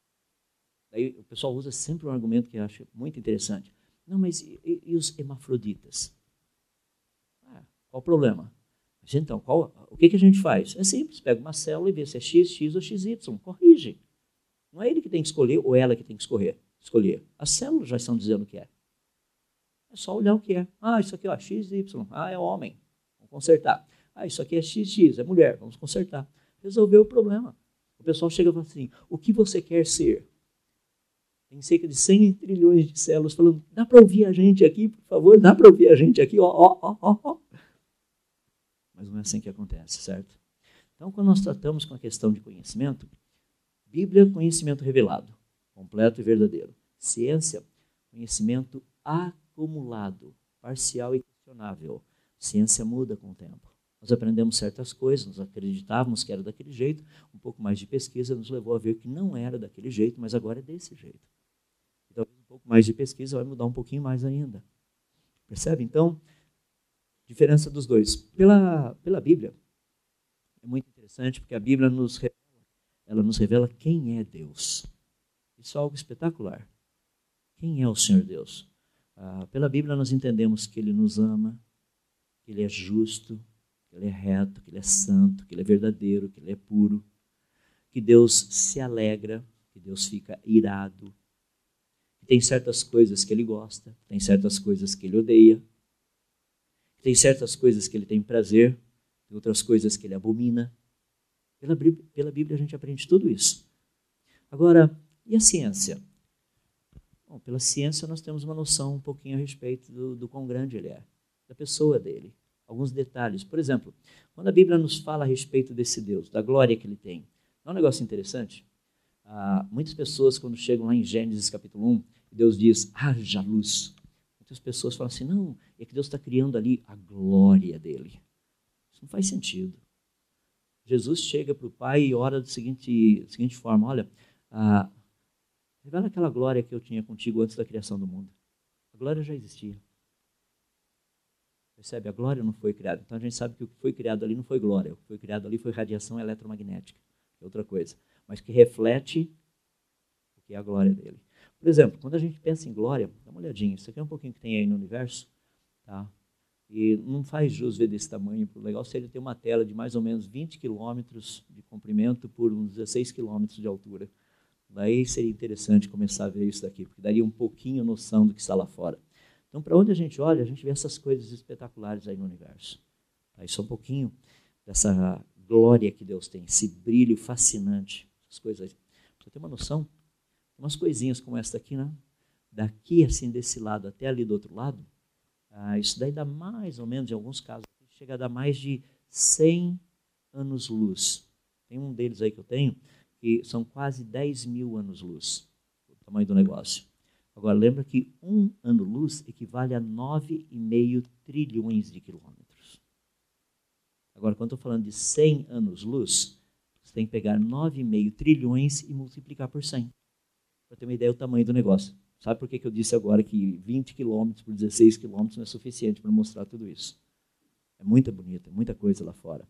Aí o pessoal usa sempre um argumento que eu acho muito interessante. Não, mas e, e os hermafroditas? Ah, qual o problema? Mas então, qual, o que, que a gente faz? É simples, pega uma célula e vê se é X, X ou XY, corrige. Não é ele que tem que escolher ou ela que tem que escolher. escolher. As células já estão dizendo o que é. É só olhar o que é. Ah, isso aqui ó, XY. Ah, é homem. Vamos consertar. Ah, isso aqui é XX, é mulher, vamos consertar. Resolveu o problema. O pessoal chega e fala assim: o que você quer ser? Tem cerca de 100 trilhões de células falando: dá para ouvir a gente aqui, por favor? Dá para ouvir a gente aqui? Ó, ó, ó, ó. Mas não é assim que acontece, certo? Então, quando nós tratamos com a questão de conhecimento, Bíblia, conhecimento revelado, completo e verdadeiro. Ciência, conhecimento acumulado, parcial e questionável. Ciência muda com o tempo. Nós aprendemos certas coisas, nós acreditávamos que era daquele jeito, um pouco mais de pesquisa nos levou a ver que não era daquele jeito, mas agora é desse jeito. Então, um pouco mais de pesquisa vai mudar um pouquinho mais ainda. Percebe? Então, diferença dos dois. Pela, pela Bíblia, é muito interessante, porque a Bíblia nos revela, ela nos revela quem é Deus. Isso é algo espetacular. Quem é o Senhor Deus? Ah, pela Bíblia, nós entendemos que Ele nos ama, que Ele é justo, que Ele é reto, que Ele é santo, que Ele é verdadeiro, que Ele é puro, que Deus se alegra, que Deus fica irado, que tem certas coisas que Ele gosta, tem certas coisas que Ele odeia, tem certas coisas que Ele tem prazer, tem outras coisas que Ele abomina. Pela, pela Bíblia a gente aprende tudo isso. Agora, e a ciência? Bom, pela ciência nós temos uma noção um pouquinho a respeito do, do quão grande ele é, da pessoa dele alguns detalhes. Por exemplo, quando a Bíblia nos fala a respeito desse Deus, da glória que ele tem, é um negócio interessante. Ah, muitas pessoas, quando chegam lá em Gênesis capítulo 1, Deus diz, haja luz. Muitas pessoas falam assim, não, é que Deus está criando ali a glória dele. Isso não faz sentido. Jesus chega para o Pai e ora da seguinte, seguinte forma, olha, ah, revela aquela glória que eu tinha contigo antes da criação do mundo. A glória já existia. Percebe? A glória não foi criada. Então a gente sabe que o que foi criado ali não foi glória. O que foi criado ali foi radiação eletromagnética, é outra coisa. Mas que reflete o que é a glória dele. Por exemplo, quando a gente pensa em glória, dá uma olhadinha. Isso aqui é um pouquinho que tem aí no universo. Tá? E não faz jus ver desse tamanho. O legal seria ter uma tela de mais ou menos 20 quilômetros de comprimento por uns 16 quilômetros de altura. Daí seria interessante começar a ver isso daqui, porque daria um pouquinho noção do que está lá fora. Então, para onde a gente olha, a gente vê essas coisas espetaculares aí no universo. Isso é um pouquinho dessa glória que Deus tem, esse brilho fascinante, essas coisas aí. Você ter uma noção, umas coisinhas como essa aqui, né? daqui, assim, desse lado até ali do outro lado, ah, isso daí dá mais ou menos, em alguns casos, chega a dar mais de 100 anos-luz. Tem um deles aí que eu tenho, que são quase 10 mil anos-luz, o tamanho do negócio. Agora, lembra que um ano-luz equivale a 9,5 trilhões de quilômetros. Agora, quando estou falando de 100 anos-luz, você tem que pegar 9,5 trilhões e multiplicar por 100. Para ter uma ideia do tamanho do negócio. Sabe por que, que eu disse agora que 20 quilômetros por 16 quilômetros não é suficiente para mostrar tudo isso? É muita bonita, muita coisa lá fora.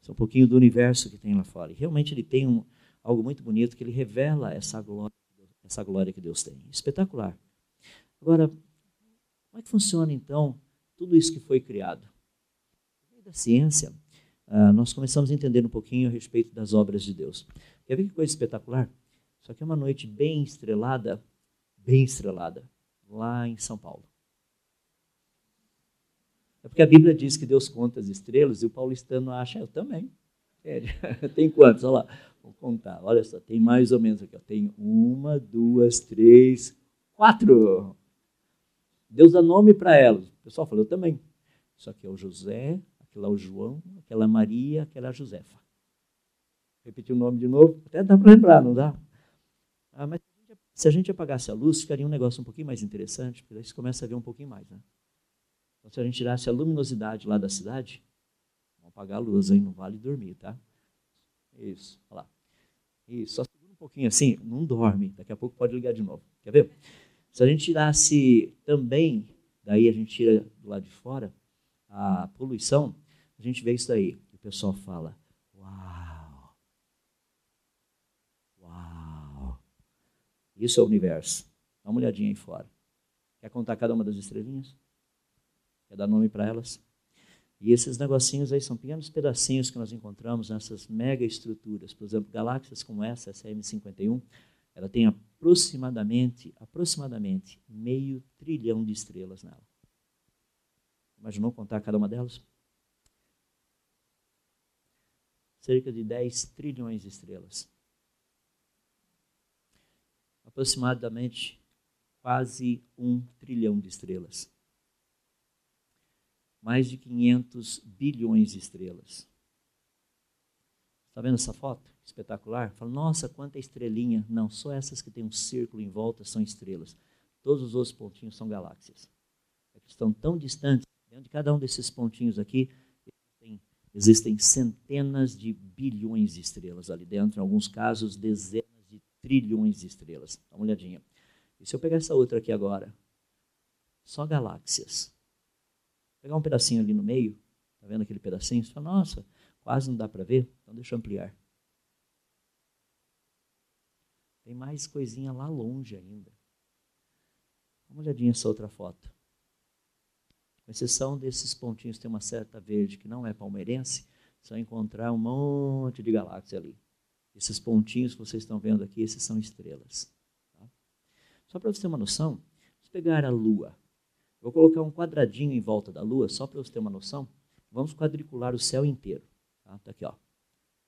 Isso é um pouquinho do universo que tem lá fora. E realmente ele tem um, algo muito bonito que ele revela essa glória essa glória que Deus tem. Espetacular. Agora, como é que funciona então tudo isso que foi criado? Da ciência, uh, nós começamos a entender um pouquinho a respeito das obras de Deus. Quer ver que coisa espetacular? Só que é uma noite bem estrelada, bem estrelada, lá em São Paulo. É porque a Bíblia diz que Deus conta as estrelas e o paulistano acha, eu também. É, tem quantos? Olha lá. Vou contar. Olha só, tem mais ou menos aqui. Ó. Tem uma, duas, três, quatro. Deus dá nome para elas. O pessoal falou, também. Isso aqui é o José, aquela é o João, aquela é Maria, aquela é Josefa. Repetir o nome de novo? Até dá para lembrar, não dá? Ah, mas se a gente apagasse a luz, ficaria um negócio um pouquinho mais interessante, porque daí você começa a ver um pouquinho mais. Né? Então, se a gente tirasse a luminosidade lá da cidade, apagar a luz, aí, não vale dormir, tá? Isso, olha lá. Isso, só segura um pouquinho assim, não dorme, daqui a pouco pode ligar de novo. Quer ver? Se a gente tirasse também, daí a gente tira do lado de fora, a poluição, a gente vê isso daí. O pessoal fala, uau, uau. Isso é o universo. Dá uma olhadinha aí fora. Quer contar cada uma das estrelinhas? Quer dar nome para elas? E esses negocinhos aí são pequenos pedacinhos que nós encontramos nessas mega estruturas. Por exemplo, galáxias como essa, essa M51, ela tem aproximadamente, aproximadamente meio trilhão de estrelas nela. Imaginou contar cada uma delas? Cerca de 10 trilhões de estrelas. Aproximadamente quase um trilhão de estrelas mais de 500 bilhões de estrelas. Está vendo essa foto? Espetacular. Fala, nossa, quanta estrelinha. Não, só essas que têm um círculo em volta são estrelas. Todos os outros pontinhos são galáxias. É estão tão distantes. Dentro de cada um desses pontinhos aqui, existem, existem centenas de bilhões de estrelas ali dentro. Em alguns casos, dezenas de trilhões de estrelas. Dá uma olhadinha. E se eu pegar essa outra aqui agora? Só galáxias pegar um pedacinho ali no meio, tá vendo aquele pedacinho? Você fala, nossa, quase não dá para ver, então deixa eu ampliar. Tem mais coisinha lá longe ainda. Dá uma olhadinha essa outra foto. Com exceção desses pontinhos, tem uma certa verde que não é palmeirense, você vai encontrar um monte de galáxias ali. Esses pontinhos que vocês estão vendo aqui, esses são estrelas. Tá? Só para você ter uma noção, se pegar a Lua, Vou colocar um quadradinho em volta da Lua, só para você ter uma noção. Vamos quadricular o céu inteiro. Tá, tá aqui, ó.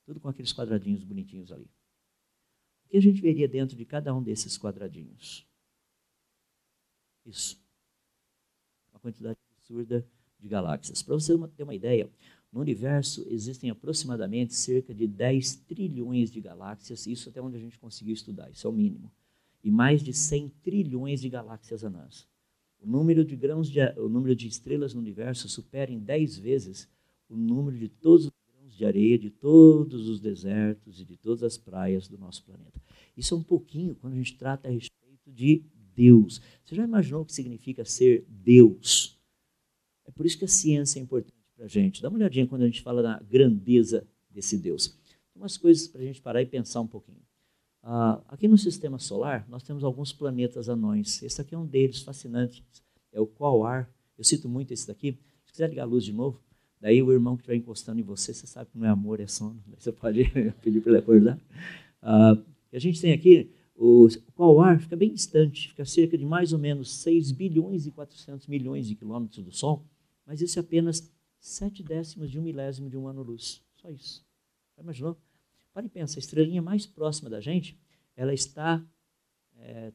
Tudo com aqueles quadradinhos bonitinhos ali. O que a gente veria dentro de cada um desses quadradinhos? Isso. Uma quantidade absurda de galáxias. Para você ter uma ideia, no universo existem aproximadamente cerca de 10 trilhões de galáxias, isso até onde a gente conseguiu estudar, isso é o mínimo. E mais de 100 trilhões de galáxias anãs. O número de grãos de, o número de estrelas no universo supera em 10 vezes o número de todos os grãos de areia de todos os desertos e de todas as praias do nosso planeta. Isso é um pouquinho quando a gente trata a respeito de Deus. Você já imaginou o que significa ser Deus? É por isso que a ciência é importante para a gente. Dá uma olhadinha quando a gente fala da grandeza desse Deus. Tem umas coisas para a gente parar e pensar um pouquinho. Ah, aqui no sistema solar, nós temos alguns planetas anões. Esse aqui é um deles, fascinante. É o Quaoar. Eu cito muito esse daqui. Se quiser ligar a luz de novo, daí o irmão que estiver encostando em você, você sabe que não é amor, é sono. Você pode pedir para ele acordar. Ah, a gente tem aqui, o Quaoar fica bem distante, fica cerca de mais ou menos 6 bilhões e 400 milhões de quilômetros do Sol, mas isso é apenas 7 décimos de um milésimo de um ano-luz. Só isso. Já imaginou? Para e pensa, a estrelinha mais próxima da gente, ela está, é,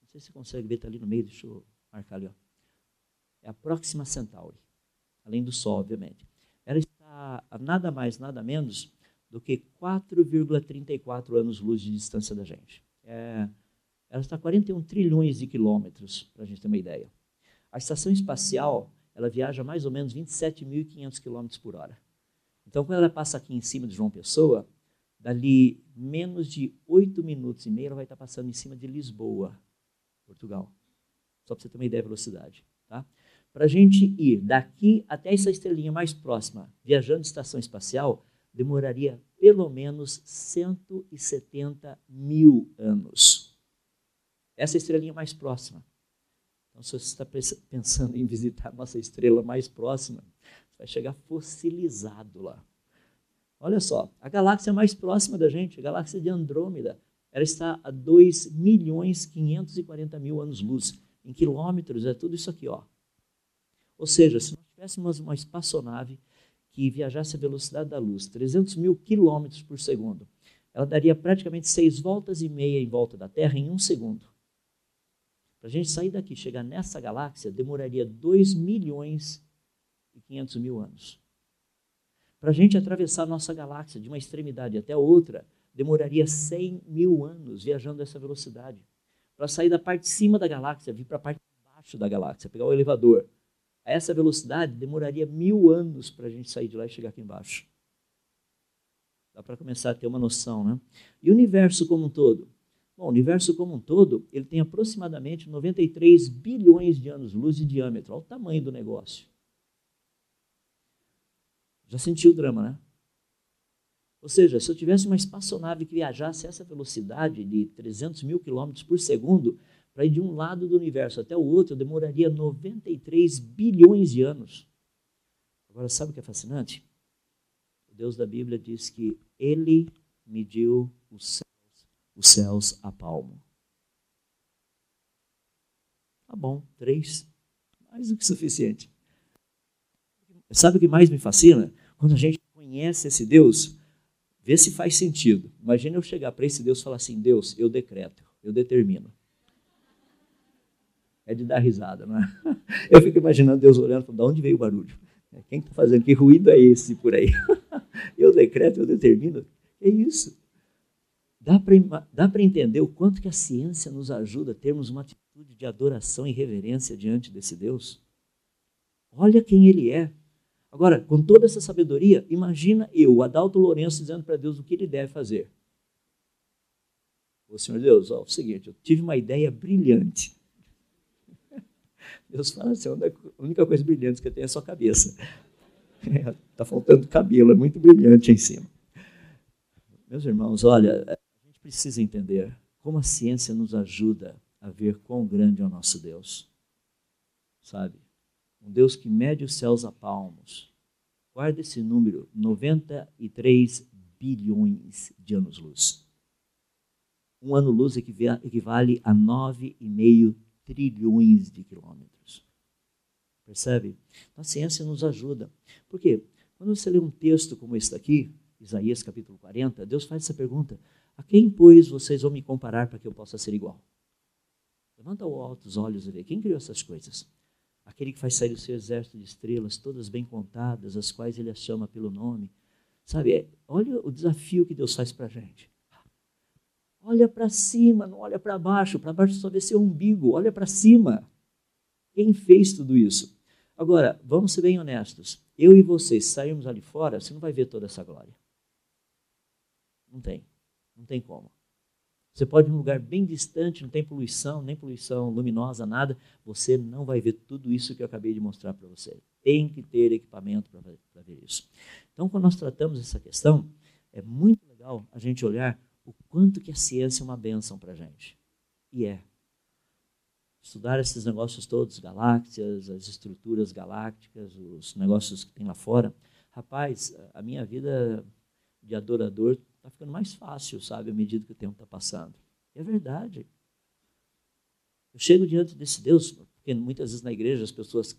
não sei se você consegue ver, está ali no meio, deixa eu marcar ali. Ó. É a Próxima Centauri, além do Sol, obviamente. Ela está a nada mais, nada menos do que 4,34 anos-luz de distância da gente. É, ela está a 41 trilhões de quilômetros, para a gente ter uma ideia. A estação espacial, ela viaja mais ou menos 27.500 quilômetros por hora. Então, quando ela passa aqui em cima de João Pessoa, dali menos de 8 minutos e meio, ela vai estar passando em cima de Lisboa, Portugal. Só para você ter uma ideia da velocidade. Tá? Para a gente ir daqui até essa estrelinha mais próxima, viajando de estação espacial, demoraria pelo menos 170 mil anos. Essa é estrelinha mais próxima. Então, se você está pensando em visitar a nossa estrela mais próxima, você vai chegar fossilizado lá. Olha só, a galáxia mais próxima da gente, a galáxia de Andrômeda, ela está a 2 milhões 540 mil anos-luz. Em quilômetros, é tudo isso aqui. Ó. Ou seja, se nós tivéssemos uma espaçonave que viajasse a velocidade da luz, 300 mil quilômetros por segundo, ela daria praticamente seis voltas e meia em volta da Terra em um segundo. Para a gente sair daqui, chegar nessa galáxia, demoraria 2 milhões e 500 mil anos. Para a gente atravessar nossa galáxia de uma extremidade até a outra, demoraria 100 mil anos viajando essa velocidade. Para sair da parte de cima da galáxia, vir para a parte de baixo da galáxia, pegar o elevador, a essa velocidade, demoraria mil anos para a gente sair de lá e chegar aqui embaixo. Dá para começar a ter uma noção, né? E o universo como um todo? Bom, o universo como um todo, ele tem aproximadamente 93 bilhões de anos-luz de diâmetro. Olha o tamanho do negócio. Já sentiu o drama, né? Ou seja, se eu tivesse uma espaçonave que viajasse a essa velocidade de 300 mil quilômetros por segundo, para ir de um lado do universo até o outro, demoraria 93 bilhões de anos. Agora, sabe o que é fascinante? O Deus da Bíblia diz que ele mediu os céus, os céus a palmo. Tá bom, três, mais do que suficiente. Sabe o que mais me fascina? Quando a gente conhece esse Deus, vê se faz sentido. Imagina eu chegar para esse Deus e falar assim: Deus, eu decreto, eu determino é de dar risada, não é? Eu fico imaginando Deus olhando, de onde veio o barulho? Quem está fazendo? Que ruído é esse por aí? Eu decreto, eu determino. É isso. Dá para entender o quanto que a ciência nos ajuda a termos uma atitude de adoração e reverência diante desse Deus? Olha quem ele é. Agora, com toda essa sabedoria, imagina eu, Adalto Lourenço, dizendo para Deus o que ele deve fazer. Ô Senhor Deus, ó, é o seguinte, eu tive uma ideia brilhante. Deus fala assim: a única coisa brilhante que eu tenho é a sua cabeça. Está faltando cabelo, é muito brilhante em cima. Meus irmãos, olha, a gente precisa entender como a ciência nos ajuda a ver quão grande é o nosso Deus. Sabe? Um Deus que mede os céus a palmos. Guarda esse número: 93 bilhões de anos-luz. Um ano-luz equivale a 9,5 trilhões de quilômetros. Percebe? Então, a ciência nos ajuda. Por quê? Quando você lê um texto como esse daqui, Isaías capítulo 40, Deus faz essa pergunta: A quem, pois, vocês vão me comparar para que eu possa ser igual? Levanta alto os olhos e vê. Quem criou essas coisas? Aquele que faz sair o seu exército de estrelas, todas bem contadas, as quais ele as chama pelo nome. Sabe, é, olha o desafio que Deus faz para a gente. Olha para cima, não olha para baixo. Para baixo só vê seu umbigo. Olha para cima. Quem fez tudo isso? Agora, vamos ser bem honestos. Eu e vocês sairmos ali fora, você não vai ver toda essa glória. Não tem. Não tem como. Você pode ir num lugar bem distante, não tem poluição, nem poluição luminosa, nada. Você não vai ver tudo isso que eu acabei de mostrar para você. Tem que ter equipamento para ver isso. Então, quando nós tratamos essa questão, é muito legal a gente olhar o quanto que a ciência é uma bênção para a gente. E é estudar esses negócios todos, galáxias, as estruturas galácticas, os negócios que tem lá fora. Rapaz, a minha vida de adorador está ficando mais fácil, sabe, à medida que o tempo está passando. É verdade. Eu chego diante desse Deus, porque muitas vezes na igreja as pessoas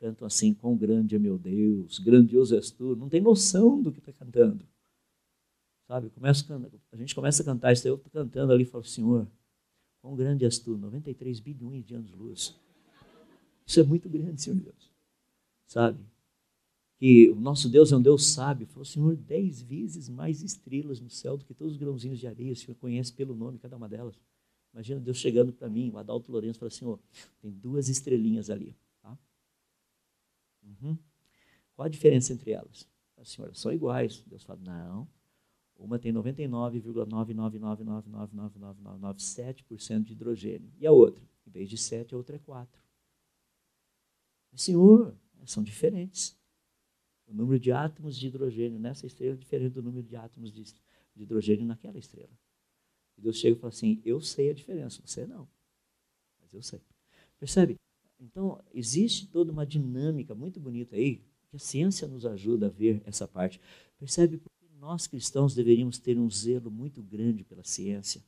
cantam assim, quão grande é meu Deus, grandioso és tu, não tem noção do que está cantando. Sabe, começa, a gente começa a cantar isso, eu estou cantando ali e falo, Senhor, Quão grande és tu? 93 bilhões de anos-luz. Isso é muito grande, Senhor Deus. Sabe? Que o nosso Deus é um Deus sábio. Falou, Senhor, dez vezes mais estrelas no céu do que todos os grãozinhos de areia. O Senhor conhece pelo nome cada uma delas. Imagina Deus chegando para mim, o Adalto Lourenço, falou assim: tem duas estrelinhas ali. Tá? Uhum. Qual a diferença entre elas? A senhora são iguais. Deus fala: não. Uma tem 99,999999997% de hidrogênio. E a outra? Em vez de 7, a outra é 4. Mas, Senhor, são diferentes. O número de átomos de hidrogênio nessa estrela é diferente do número de átomos de, de hidrogênio naquela estrela. E Deus chega e fala assim: Eu sei a diferença, você não. Mas eu sei. Percebe? Então, existe toda uma dinâmica muito bonita aí, que a ciência nos ajuda a ver essa parte. Percebe? Porque nós cristãos deveríamos ter um zelo muito grande pela ciência.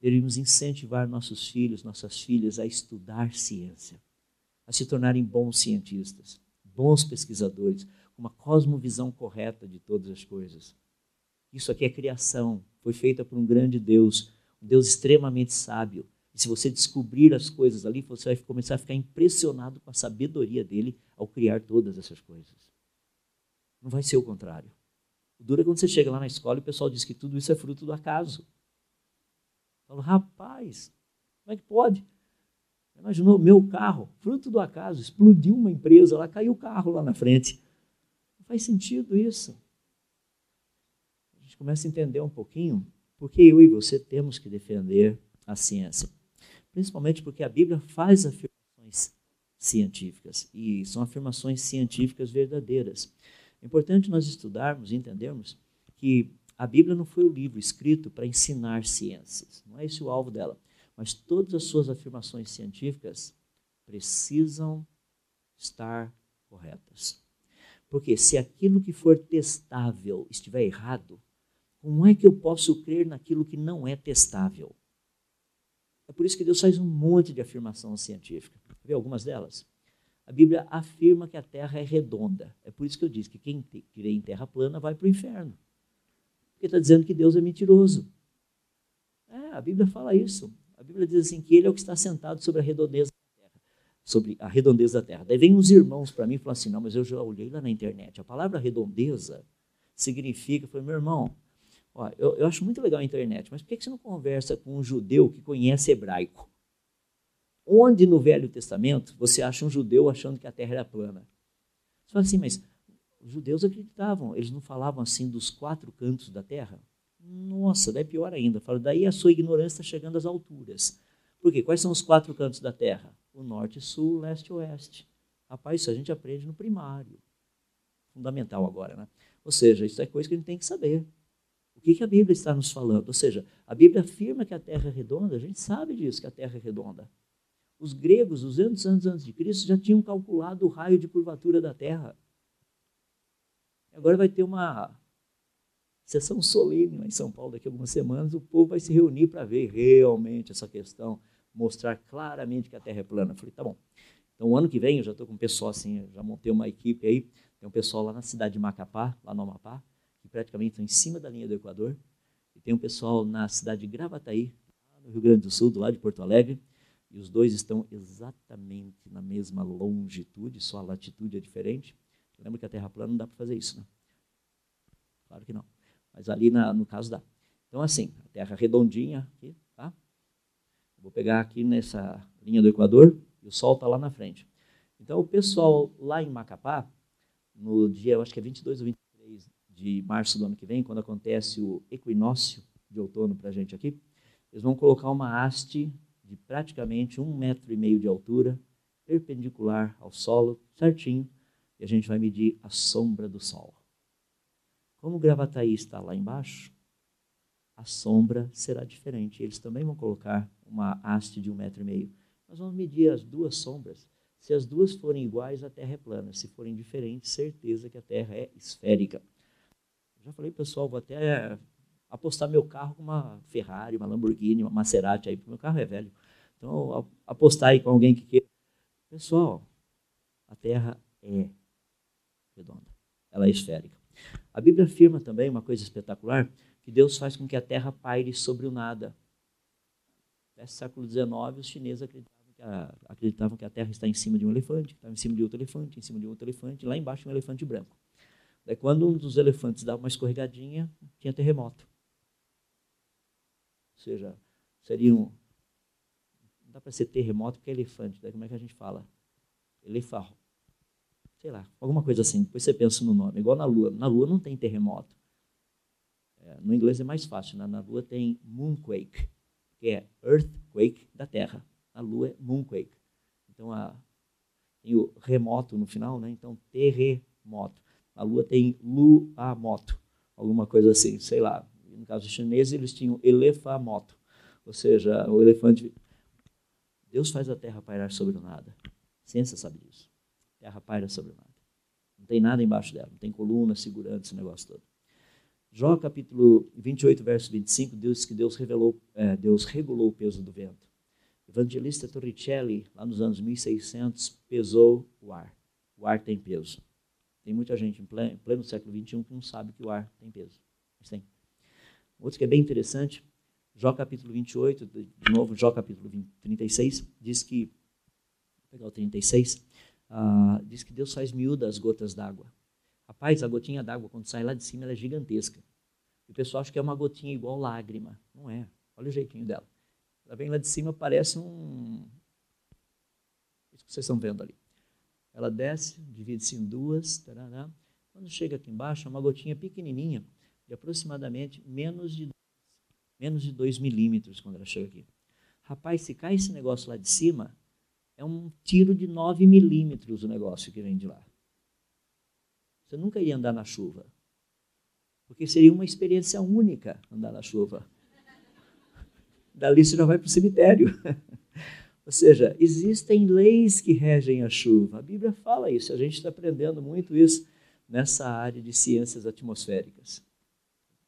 Deveríamos incentivar nossos filhos, nossas filhas a estudar ciência, a se tornarem bons cientistas, bons pesquisadores, uma cosmovisão correta de todas as coisas. Isso aqui é criação, foi feita por um grande Deus, um Deus extremamente sábio. E se você descobrir as coisas ali, você vai começar a ficar impressionado com a sabedoria dele ao criar todas essas coisas. Não vai ser o contrário. O duro é quando você chega lá na escola e o pessoal diz que tudo isso é fruto do acaso. Falo, rapaz, como é que pode? Imaginou meu carro, fruto do acaso, explodiu uma empresa lá, caiu o carro lá na frente. Não faz sentido isso gente começa a entender um pouquinho porque eu e você temos que defender a ciência. Principalmente porque a Bíblia faz afirmações científicas e são afirmações científicas verdadeiras. É importante nós estudarmos e entendermos que a Bíblia não foi o livro escrito para ensinar ciências, não é esse o alvo dela, mas todas as suas afirmações científicas precisam estar corretas. Porque se aquilo que for testável estiver errado, como é que eu posso crer naquilo que não é testável? É por isso que Deus faz um monte de afirmação científica. Vê algumas delas? A Bíblia afirma que a Terra é redonda. É por isso que eu disse que quem crê em terra plana vai para o inferno. Porque está dizendo que Deus é mentiroso. É, a Bíblia fala isso. A Bíblia diz assim que Ele é o que está sentado sobre a redondeza. Sobre a redondeza da Terra. Daí vem uns irmãos para mim e falam assim, não, mas eu já olhei lá na internet. A palavra redondeza significa, foi meu irmão, Ó, eu, eu, acho muito legal a internet, mas por que você não conversa com um judeu que conhece hebraico? Onde no Velho Testamento você acha um judeu achando que a terra era plana? Você fala assim, mas os judeus acreditavam, eles não falavam assim dos quatro cantos da terra? Nossa, daí é pior ainda. Fala, daí a sua ignorância está chegando às alturas. Por quê? Quais são os quatro cantos da terra? O norte, sul, leste oeste. Rapaz, isso a gente aprende no primário. Fundamental agora, né? Ou seja, isso é coisa que a gente tem que saber. O que, que a Bíblia está nos falando? Ou seja, a Bíblia afirma que a Terra é redonda, a gente sabe disso, que a Terra é redonda. Os gregos, 200 anos antes de Cristo, já tinham calculado o raio de curvatura da Terra. Agora vai ter uma sessão solene lá em São Paulo daqui a algumas semanas, o povo vai se reunir para ver realmente essa questão, mostrar claramente que a Terra é plana. Eu falei, tá bom. Então, o ano que vem, eu já estou com um pessoal assim, já montei uma equipe aí, tem um pessoal lá na cidade de Macapá, lá no Amapá, praticamente estão em cima da linha do Equador. E tem um pessoal na cidade de Gravataí, no Rio Grande do Sul, do lado de Porto Alegre. E os dois estão exatamente na mesma longitude, só a latitude é diferente. Lembra que a Terra plana não dá para fazer isso, né? Claro que não. Mas ali na, no caso dá. Então, assim, a Terra redondinha aqui? Vou pegar aqui nessa linha do Equador e o Sol está lá na frente. Então, o pessoal lá em Macapá, no dia, eu acho que é 22 ou 23 de março do ano que vem, quando acontece o equinócio de outono para a gente aqui, eles vão colocar uma haste de praticamente um metro e meio de altura, perpendicular ao solo, certinho, e a gente vai medir a sombra do sol. Como o Gravataí está lá embaixo, a sombra será diferente. Eles também vão colocar uma haste de um metro e meio. Nós vamos medir as duas sombras. Se as duas forem iguais, a Terra é plana. Se forem diferentes, certeza que a Terra é esférica. Já falei, pessoal, vou até apostar meu carro com uma Ferrari, uma Lamborghini, uma Maserati aí, porque meu carro é velho. Então, apostar aí com alguém que queira. Pessoal, a Terra é redonda, ela é esférica. A Bíblia afirma também uma coisa espetacular, que Deus faz com que a Terra paire sobre o nada. Até século XIX, os chineses acreditavam que, a, acreditavam que a Terra está em cima de um elefante, estava em cima de outro elefante, em cima de outro elefante, lá embaixo um elefante branco. Daí, quando um dos elefantes dava uma escorregadinha, tinha terremoto. Ou seja, seria um. Não dá para ser terremoto porque é elefante. Daí, como é que a gente fala? Elefarro. Sei lá, alguma coisa assim. Depois você pensa no nome. Igual na Lua. Na Lua não tem terremoto. É, no inglês é mais fácil. Né? Na Lua tem moonquake, que é earthquake da Terra. Na Lua é moonquake. Então, a, tem o remoto no final, né? Então, terremoto. A Lua tem Luamoto, alguma coisa assim, sei lá. No caso chinês, eles tinham Elefamoto, ou seja, o elefante. Deus faz a terra pairar sobre o nada. A ciência sabe disso. A terra paira sobre o nada. Não tem nada embaixo dela, não tem coluna segurando esse negócio todo. Jó capítulo 28, verso 25, diz que Deus revelou, é, Deus regulou o peso do vento. evangelista Torricelli, lá nos anos 1600, pesou o ar. O ar tem peso. Tem muita gente em pleno, em pleno século XXI que não sabe que o ar tem peso. Mas tem. Outro que é bem interessante, Jó capítulo 28, de novo, Jó capítulo 20, 36, diz que, vou pegar o 36, uh, ah, diz que Deus faz miúda as gotas d'água. Rapaz, a gotinha d'água, quando sai lá de cima, ela é gigantesca. E o pessoal acha que é uma gotinha igual lágrima. Não é. Olha o jeitinho dela. Ela vem lá de cima, parece um. Isso que vocês estão vendo ali. Ela desce, divide-se em duas. Tarará. Quando chega aqui embaixo, é uma gotinha pequenininha, de aproximadamente menos de, menos de 2 milímetros quando ela chega aqui. Rapaz, se cai esse negócio lá de cima, é um tiro de 9 milímetros o negócio que vem de lá. Você nunca ia andar na chuva. Porque seria uma experiência única andar na chuva. Dali você já vai para o cemitério. Ou seja, existem leis que regem a chuva. A Bíblia fala isso, a gente está aprendendo muito isso nessa área de ciências atmosféricas.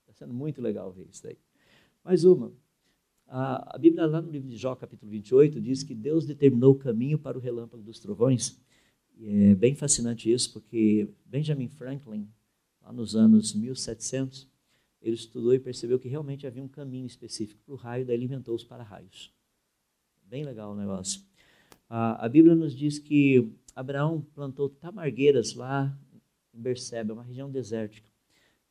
Está sendo muito legal ver isso daí. Mais uma. A, a Bíblia, lá no livro de Jó, capítulo 28, diz que Deus determinou o caminho para o relâmpago dos trovões. E é bem fascinante isso, porque Benjamin Franklin, lá nos anos 1700, ele estudou e percebeu que realmente havia um caminho específico para o raio, daí ele inventou os para-raios. Bem legal o negócio. A, a Bíblia nos diz que Abraão plantou tamargueiras lá em Berseba, uma região desértica.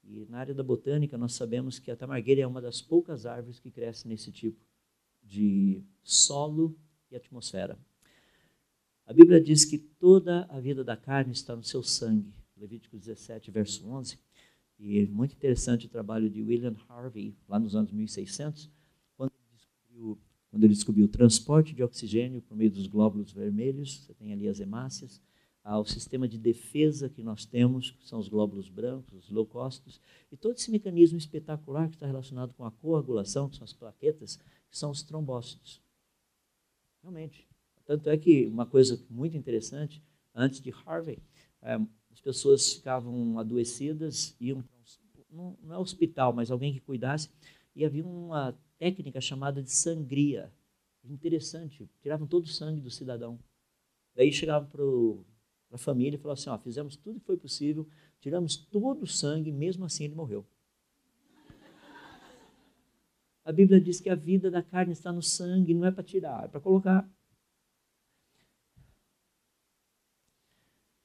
E na área da botânica nós sabemos que a tamargueira é uma das poucas árvores que cresce nesse tipo de solo e atmosfera. A Bíblia diz que toda a vida da carne está no seu sangue. Levítico 17, verso 11. E é muito interessante o trabalho de William Harvey, lá nos anos 1600, quando ele descobriu quando ele descobriu o transporte de oxigênio por meio dos glóbulos vermelhos, você tem ali as hemácias, ao sistema de defesa que nós temos, que são os glóbulos brancos, os leucócitos, e todo esse mecanismo espetacular que está relacionado com a coagulação, que são as plaquetas, que são os trombócitos. Realmente. Tanto é que uma coisa muito interessante, antes de Harvey, é, as pessoas ficavam adoecidas, iam um, não é hospital, mas alguém que cuidasse, e havia uma técnica chamada de sangria. Interessante, tiravam todo o sangue do cidadão. Daí chegavam para a família e falavam assim: ó, fizemos tudo que foi possível, tiramos todo o sangue, mesmo assim ele morreu. A Bíblia diz que a vida da carne está no sangue, não é para tirar, é para colocar.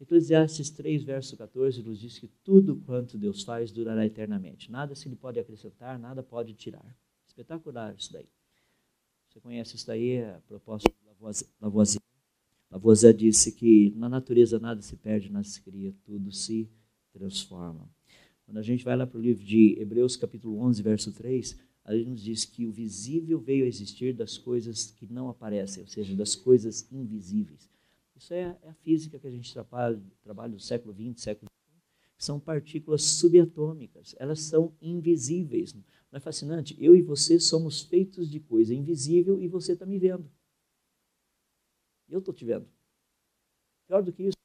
Eclesiastes 3, verso 14, nos diz que tudo quanto Deus faz durará eternamente. Nada se lhe pode acrescentar, nada pode tirar. Espetacular isso daí. Você conhece isso daí, a proposta de Lavoisier. Lavoisier disse que na natureza nada se perde, nada se cria, tudo se transforma. Quando a gente vai lá para o livro de Hebreus, capítulo 11, verso 3, ali nos diz que o visível veio a existir das coisas que não aparecem, ou seja, das coisas invisíveis. Isso é, é a física que a gente trabalha, trabalha no século XX, século XXI, são partículas subatômicas, elas são invisíveis. Não é fascinante? Eu e você somos feitos de coisa invisível e você está me vendo. Eu estou te vendo. Pior do que isso,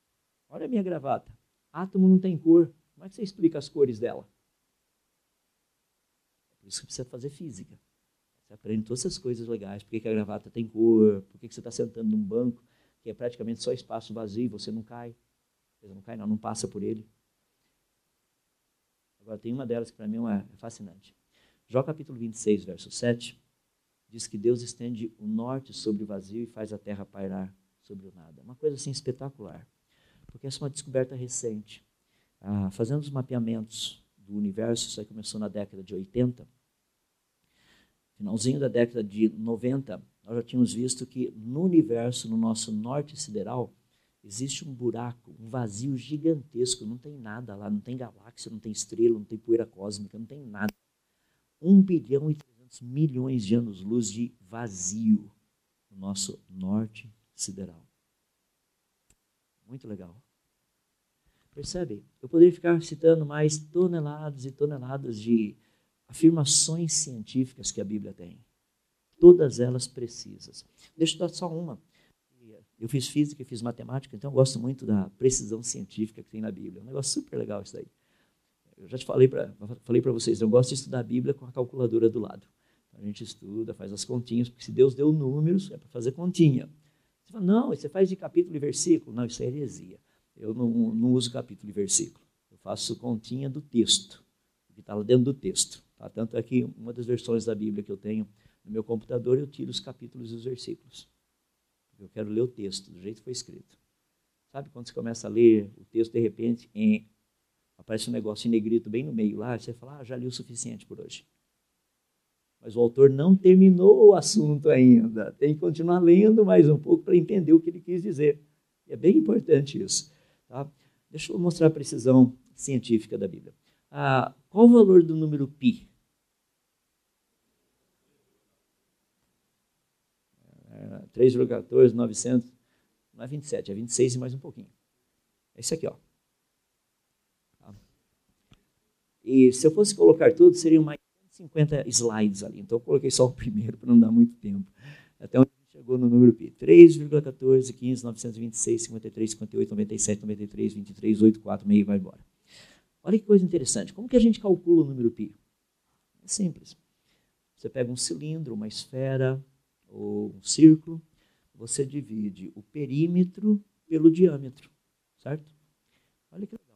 olha a minha gravata. Átomo não tem cor. Como é que você explica as cores dela? É por isso que precisa fazer física. Você aprende todas essas coisas legais. Por que, a gravata tem cor? Por que você está sentando num banco que é praticamente só espaço vazio você não cai? Você não cai, não, não passa por ele. Agora, tem uma delas que para mim é fascinante. Jó capítulo 26, verso 7, diz que Deus estende o norte sobre o vazio e faz a terra pairar sobre o nada. Uma coisa assim espetacular, porque essa é uma descoberta recente. Ah, fazendo os mapeamentos do universo, isso aí começou na década de 80, finalzinho da década de 90, nós já tínhamos visto que no universo, no nosso norte sideral, existe um buraco, um vazio gigantesco, não tem nada lá, não tem galáxia, não tem estrela, não tem poeira cósmica, não tem nada. Um bilhão e trezentos milhões de anos-luz de vazio no nosso norte sideral. Muito legal. Percebe? Eu poderia ficar citando mais toneladas e toneladas de afirmações científicas que a Bíblia tem. Todas elas precisas. Deixa eu dar só uma. Eu fiz física e fiz matemática, então eu gosto muito da precisão científica que tem na Bíblia. É um negócio super legal isso daí. Eu já te falei para falei vocês, eu gosto de estudar a Bíblia com a calculadora do lado. A gente estuda, faz as continhas, porque se Deus deu números, é para fazer continha. Você fala, não, você faz de capítulo e versículo. Não, isso é heresia. Eu não, não uso capítulo e versículo. Eu faço continha do texto, que está lá dentro do texto. Tá? Tanto é que uma das versões da Bíblia que eu tenho no meu computador, eu tiro os capítulos e os versículos. Eu quero ler o texto, do jeito que foi escrito. Sabe quando você começa a ler o texto, de repente, em, aparece um negócio em negrito bem no meio lá, você fala, ah, já li o suficiente por hoje. Mas o autor não terminou o assunto ainda. Tem que continuar lendo mais um pouco para entender o que ele quis dizer. E é bem importante isso. Tá? Deixa eu mostrar a precisão científica da Bíblia. Ah, qual o valor do número π? 3,14, 900, não é 27, é 26 e mais um pouquinho. É isso aqui, ó. Tá? E se eu fosse colocar tudo, seriam mais 50 slides ali. Então eu coloquei só o primeiro para não dar muito tempo. Até onde chegou no número pi. 3,14, 15, 926, 53, 58, 97, 93, 23, 84, meio e vai embora. Olha que coisa interessante. Como que a gente calcula o número pi? É simples. Você pega um cilindro, uma esfera, ou um círculo, você divide o perímetro pelo diâmetro, certo? Olha que legal.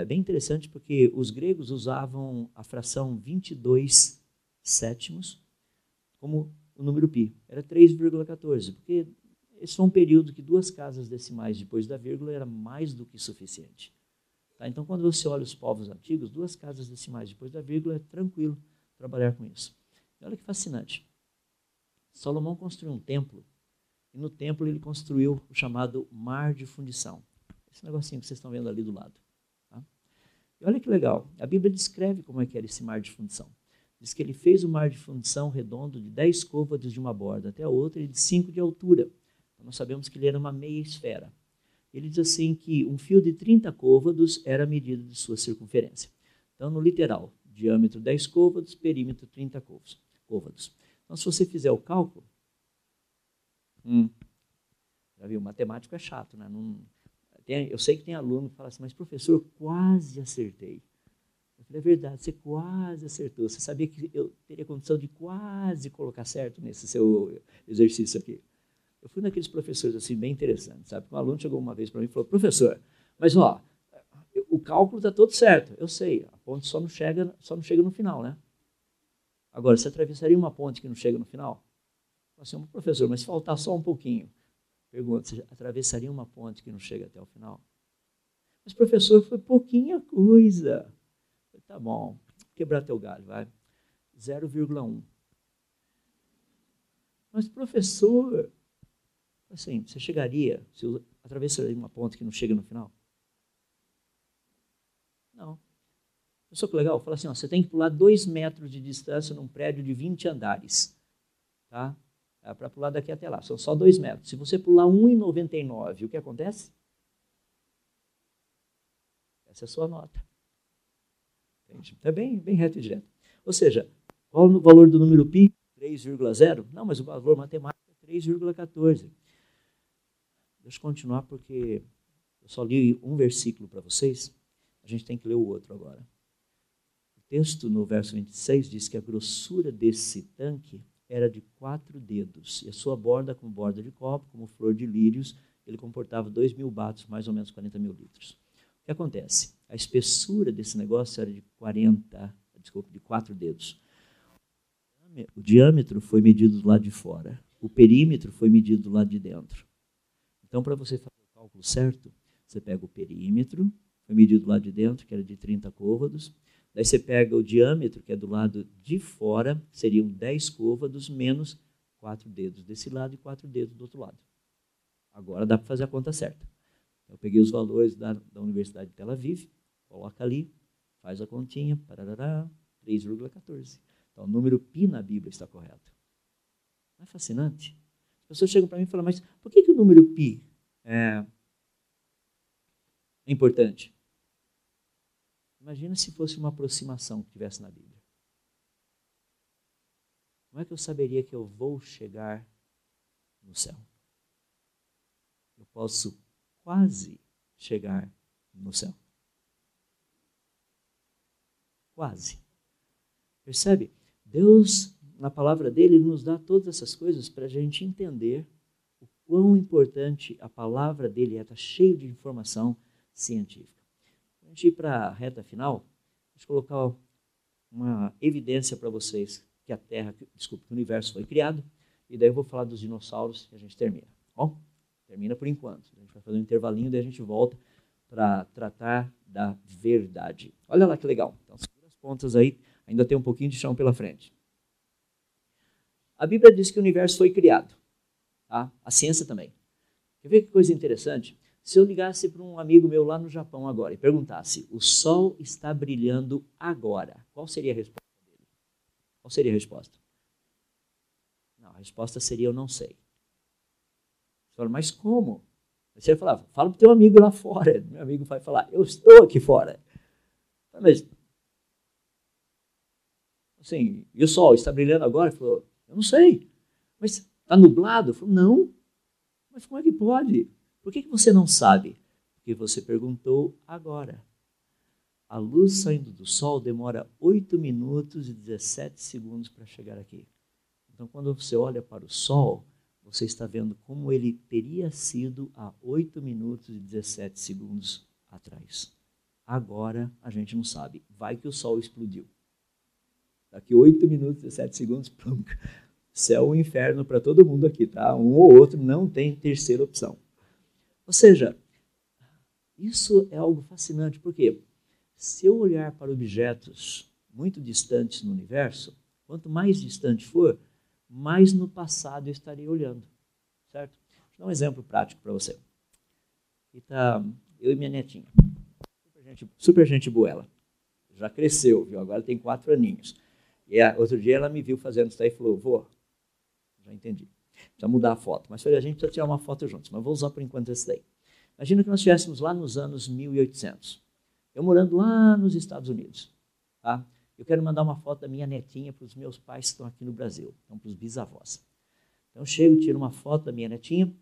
É bem interessante porque os gregos usavam a fração 22 sétimos como o número π. Era 3,14, porque esse foi um período que duas casas decimais depois da vírgula era mais do que suficiente. Tá? Então, quando você olha os povos antigos, duas casas decimais depois da vírgula é tranquilo trabalhar com isso. E olha que fascinante. Salomão construiu um templo e no templo ele construiu o chamado mar de fundição. Esse negocinho que vocês estão vendo ali do lado. Tá? E olha que legal, a Bíblia descreve como é que era esse mar de fundição. Diz que ele fez o mar de fundição redondo de 10 côvados de uma borda até a outra e de 5 de altura. Então nós sabemos que ele era uma meia esfera. Ele diz assim que um fio de 30 côvados era a medida de sua circunferência. Então, no literal, diâmetro 10 côvados, perímetro 30 côvados. Então, se você fizer o cálculo, hum, já viu, matemático é chato, né? Não, tem, eu sei que tem aluno que fala assim, mas professor, quase acertei. Eu falei, é verdade, você quase acertou. Você sabia que eu teria condição de quase colocar certo nesse seu exercício aqui. Eu fui naqueles professores assim, bem interessantes, sabe? Um aluno chegou uma vez para mim e falou, professor, mas ó, o cálculo está todo certo. Eu sei, a ponte só não chega, só não chega no final, né? Agora, você atravessaria uma ponte que não chega no final? Assim, professor, mas se faltar só um pouquinho. Pergunta, você atravessaria uma ponte que não chega até o final? Mas, professor, foi pouquinha coisa. Tá bom, quebrar teu galho, vai. 0,1. Mas, professor, assim, você chegaria, você atravessaria uma ponte que não chega no final? Não. Pensou que legal? Fala assim, ó, você tem que pular dois metros de distância num prédio de 20 andares. Tá? É para pular daqui até lá. São só dois metros. Se você pular 1,99, o que acontece? Essa é a sua nota. Entende? É bem, bem reto e direto. Ou seja, qual o valor do número π? 3,0? Não, mas o valor matemático é 3,14. Deixa eu continuar porque eu só li um versículo para vocês. A gente tem que ler o outro agora texto, no verso 26, diz que a grossura desse tanque era de quatro dedos, e a sua borda, como borda de copo, como flor de lírios, ele comportava dois mil batos, mais ou menos 40 mil litros. O que acontece? A espessura desse negócio era de 40, desculpa, de quatro dedos. O diâmetro foi medido do lado de fora, o perímetro foi medido do lado de dentro. Então, para você fazer o cálculo certo, você pega o perímetro, foi medido do lado de dentro, que era de 30 côvados, daí você pega o diâmetro, que é do lado de fora, seriam 10 côvados, menos quatro dedos desse lado e quatro dedos do outro lado. Agora dá para fazer a conta certa. Eu peguei os valores da, da Universidade de Tel Aviv, coloca ali, faz a continha, 3,14. Então, o número pi na Bíblia está correto. Não é fascinante? As pessoas chegam para mim e falam, mas por que, que o número pi é, é importante? Imagina se fosse uma aproximação que tivesse na Bíblia. Como é que eu saberia que eu vou chegar no céu? Eu posso quase chegar no céu. Quase. Percebe? Deus, na palavra dele, nos dá todas essas coisas para a gente entender o quão importante a palavra dele é, está cheio de informação científica. Gente ir para a reta final, deixa eu colocar uma evidência para vocês que a Terra, desculpa, que o universo foi criado, e daí eu vou falar dos dinossauros e a gente termina. Bom, termina por enquanto. A gente vai fazer um intervalinho, daí a gente volta para tratar da verdade. Olha lá que legal. Então, segura as pontas aí, ainda tem um pouquinho de chão pela frente. A Bíblia diz que o universo foi criado. Tá? A ciência também. Quer ver que coisa interessante? Se eu ligasse para um amigo meu lá no Japão agora e perguntasse: o sol está brilhando agora, qual seria a resposta dele? Qual seria a resposta? Não, a resposta seria: eu não sei. Mas como? Você falar: fala para o teu amigo lá fora. Meu amigo vai falar: eu estou aqui fora. Mas, assim, e o sol está brilhando agora? Ele falou: eu não sei. Mas está nublado? Eu falei: não. Mas como é que pode? Por que, que você não sabe? Porque você perguntou agora. A luz saindo do sol demora 8 minutos e 17 segundos para chegar aqui. Então, quando você olha para o sol, você está vendo como ele teria sido há 8 minutos e 17 segundos atrás. Agora a gente não sabe. Vai que o sol explodiu. Daqui 8 minutos e 17 segundos, plum, céu e inferno para todo mundo aqui, tá? Um ou outro não tem terceira opção. Ou seja, isso é algo fascinante, porque se eu olhar para objetos muito distantes no universo, quanto mais distante for, mais no passado eu estaria olhando. Certo? Vou dar um exemplo prático para você. Aqui está eu e minha netinha. Super gente, super gente boa ela. Já cresceu, viu? Agora tem quatro aninhos. E a, outro dia ela me viu fazendo isso aí e falou, vô, já entendi. Precisa mudar a foto. Mas falei, a gente precisa tirar uma foto juntos, mas vou usar por enquanto esse daí. Imagina que nós estivéssemos lá nos anos 1800. Eu morando lá nos Estados Unidos. Tá? Eu quero mandar uma foto da minha netinha para os meus pais que estão aqui no Brasil, então para os bisavós. Então chego, tiro uma foto da minha netinha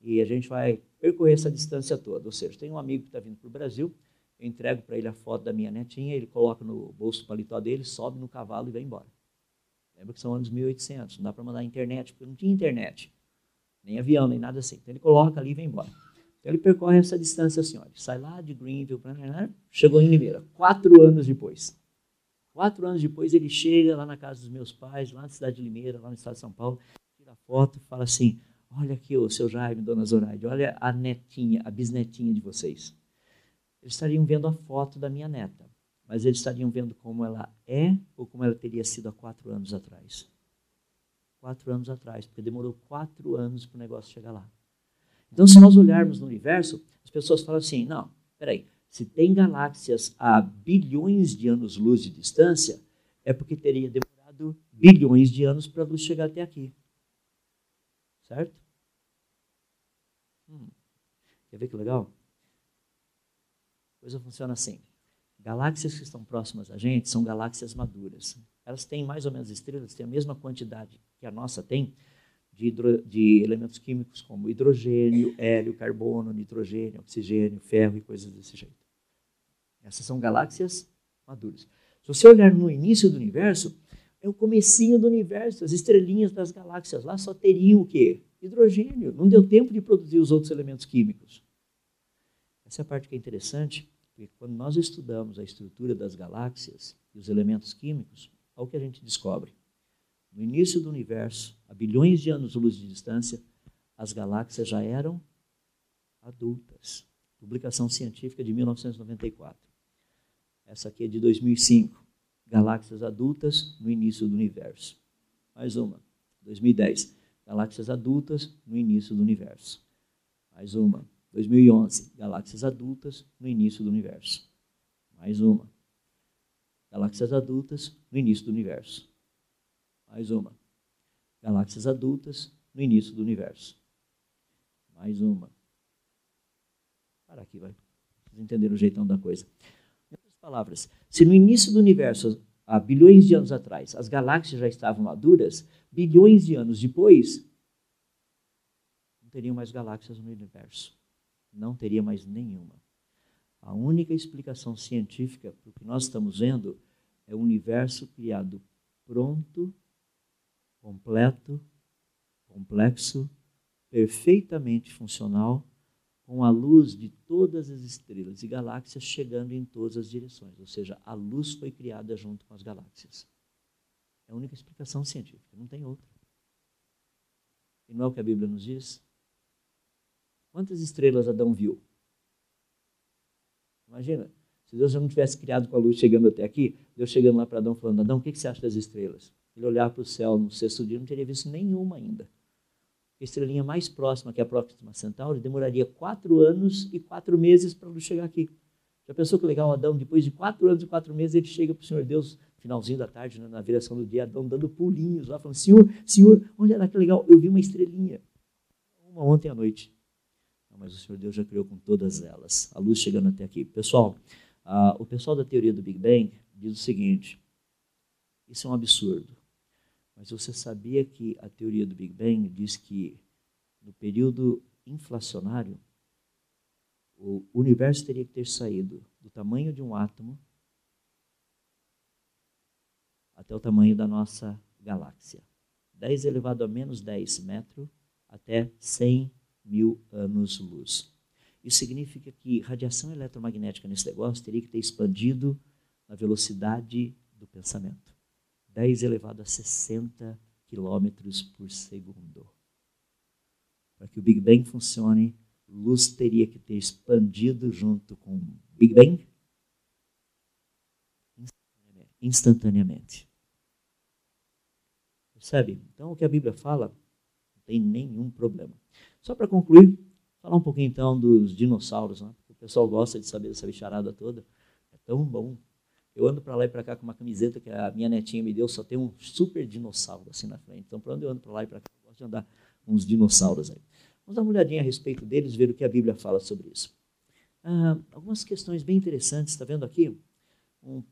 e a gente vai percorrer essa distância toda. Ou seja, tem um amigo que está vindo para o Brasil, eu entrego para ele a foto da minha netinha, ele coloca no bolso do paletó dele, sobe no cavalo e vai embora. Lembra que são anos 1800, não dá para mandar internet, porque não tinha internet, nem avião, nem nada assim. Então ele coloca ali e vai embora. Então ele percorre essa distância assim, olha, sai lá de Greenville, chegou em Limeira, quatro anos depois. Quatro anos depois ele chega lá na casa dos meus pais, lá na cidade de Limeira, lá no estado de São Paulo, tira foto e fala assim, olha aqui o seu Jaime, dona Zoraide, olha a netinha, a bisnetinha de vocês. Eles estariam vendo a foto da minha neta mas eles estariam vendo como ela é ou como ela teria sido há quatro anos atrás. Quatro anos atrás, porque demorou quatro anos para o negócio chegar lá. Então, se nós olharmos no universo, as pessoas falam assim: não, peraí, se tem galáxias a bilhões de anos-luz de distância, é porque teria demorado bilhões de anos para a luz chegar até aqui. Certo? Hum. Quer ver que legal? A coisa funciona assim. Galáxias que estão próximas a gente são galáxias maduras. Elas têm mais ou menos estrelas, têm a mesma quantidade que a nossa tem de, hidro, de elementos químicos como hidrogênio, hélio, carbono, nitrogênio, oxigênio, ferro e coisas desse jeito. Essas são galáxias maduras. Se você olhar no início do universo, é o comecinho do universo, as estrelinhas das galáxias lá só teriam o quê? Hidrogênio. Não deu tempo de produzir os outros elementos químicos. Essa é a parte que é interessante, porque quando nós estudamos a estrutura das galáxias e os elementos químicos, olha o que a gente descobre. no início do universo, a bilhões de anos-luz de distância, as galáxias já eram adultas. Publicação científica de 1994. Essa aqui é de 2005. Galáxias adultas no início do universo. Mais uma. 2010. Galáxias adultas no início do universo. Mais uma. 2011. Galáxias adultas no início do universo. Mais uma. Galáxias adultas no início do universo. Mais uma. Galáxias adultas no início do universo. Mais uma. Para aqui, vai. Vocês entenderam o jeitão da coisa. Em outras palavras, se no início do universo, há bilhões de anos atrás, as galáxias já estavam maduras, bilhões de anos depois, não teriam mais galáxias no universo. Não teria mais nenhuma. A única explicação científica para o que nós estamos vendo é o universo criado pronto, completo, complexo, perfeitamente funcional com a luz de todas as estrelas e galáxias chegando em todas as direções. Ou seja, a luz foi criada junto com as galáxias. É a única explicação científica, não tem outra. E não é o que a Bíblia nos diz? Quantas estrelas Adão viu? Imagina, se Deus não tivesse criado com a luz chegando até aqui, Deus chegando lá para Adão falando, Adão, o que você acha das estrelas? Ele olhar para o céu no sexto dia, não teria visto nenhuma ainda a estrelinha mais próxima, que é a Próxima Centauri, demoraria quatro anos e quatro meses para luz chegar aqui. Já pensou que legal, Adão, depois de quatro anos e quatro meses, ele chega para o Senhor Deus, finalzinho da tarde, né, na viração do dia, Adão dando pulinhos lá, falando, Senhor, Senhor, olha lá que legal, eu vi uma estrelinha. Uma ontem à noite. Mas o Senhor Deus já criou com todas elas. A luz chegando até aqui. Pessoal, uh, o pessoal da teoria do Big Bang diz o seguinte, isso é um absurdo. Mas você sabia que a teoria do Big Bang diz que no período inflacionário, o universo teria que ter saído do tamanho de um átomo até o tamanho da nossa galáxia. 10 elevado a menos 10 metros até 100 mil anos-luz. Isso significa que radiação eletromagnética nesse negócio teria que ter expandido na velocidade do pensamento. 10 elevado a 60 quilômetros por segundo. Para que o Big Bang funcione, luz teria que ter expandido junto com o Big Bang instantaneamente. Percebe? Então, o que a Bíblia fala não tem nenhum problema. Só para concluir, falar um pouquinho então dos dinossauros. Né? O pessoal gosta de saber dessa bicharada toda. É tão bom eu ando para lá e para cá com uma camiseta que a minha netinha me deu, só tem um super dinossauro assim na frente. Então, para onde eu ando para lá e para cá, eu gosto de andar com uns dinossauros aí. Vamos dar uma olhadinha a respeito deles, ver o que a Bíblia fala sobre isso. Ah, algumas questões bem interessantes, está vendo aqui? Um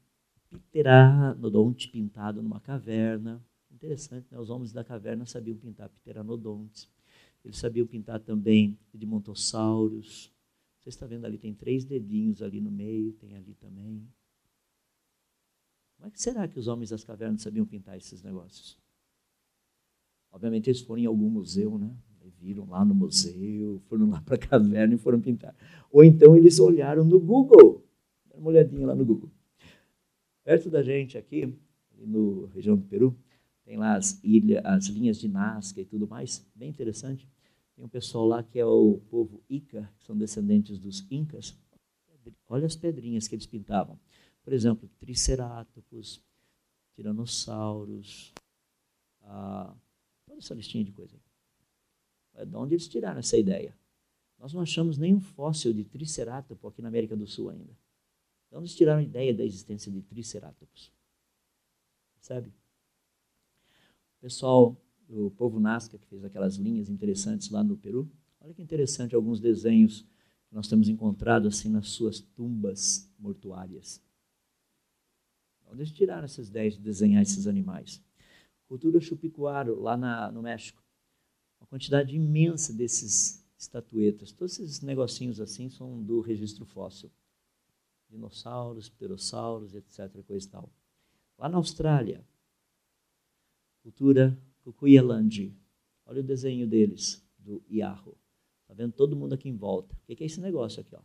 pteranodonte pintado numa caverna. Interessante, né? Os homens da caverna sabiam pintar pteranodontes. Eles sabiam pintar também edmontossauros. Você está vendo ali, tem três dedinhos ali no meio, tem ali também. Como é que será que os homens das cavernas sabiam pintar esses negócios? Obviamente eles foram em algum museu, né? Viram lá no museu, foram lá para a caverna e foram pintar. Ou então eles olharam no Google. Dá uma olhadinha lá no Google. Perto da gente aqui, no região do Peru, tem lá as as linhas de Nazca e tudo mais, bem interessante. Tem um pessoal lá que é o povo Ica, que são descendentes dos Incas. Olha as pedrinhas que eles pintavam. Por exemplo, tricerátomos, tiranossauros, ah, toda essa listinha de coisa. É de onde eles tiraram essa ideia? Nós não achamos nenhum fóssil de tricerátopo aqui na América do Sul ainda. Onde eles tiraram a ideia da existência de tricerátomos? Percebe? O pessoal do povo Nazca, que fez aquelas linhas interessantes lá no Peru, olha que interessante alguns desenhos que nós temos encontrado assim nas suas tumbas mortuárias. Onde eles tiraram essas ideias de desenhar esses animais? Cultura chupicuaro, lá na, no México. Uma quantidade imensa desses estatuetas. Todos esses negocinhos assim são do registro fóssil. Dinossauros, pterossauros, etc. Coisa e tal. Lá na Austrália, cultura Kukuyalandi. Olha o desenho deles, do Iarro. Está vendo todo mundo aqui em volta. O que é esse negócio aqui? Ó?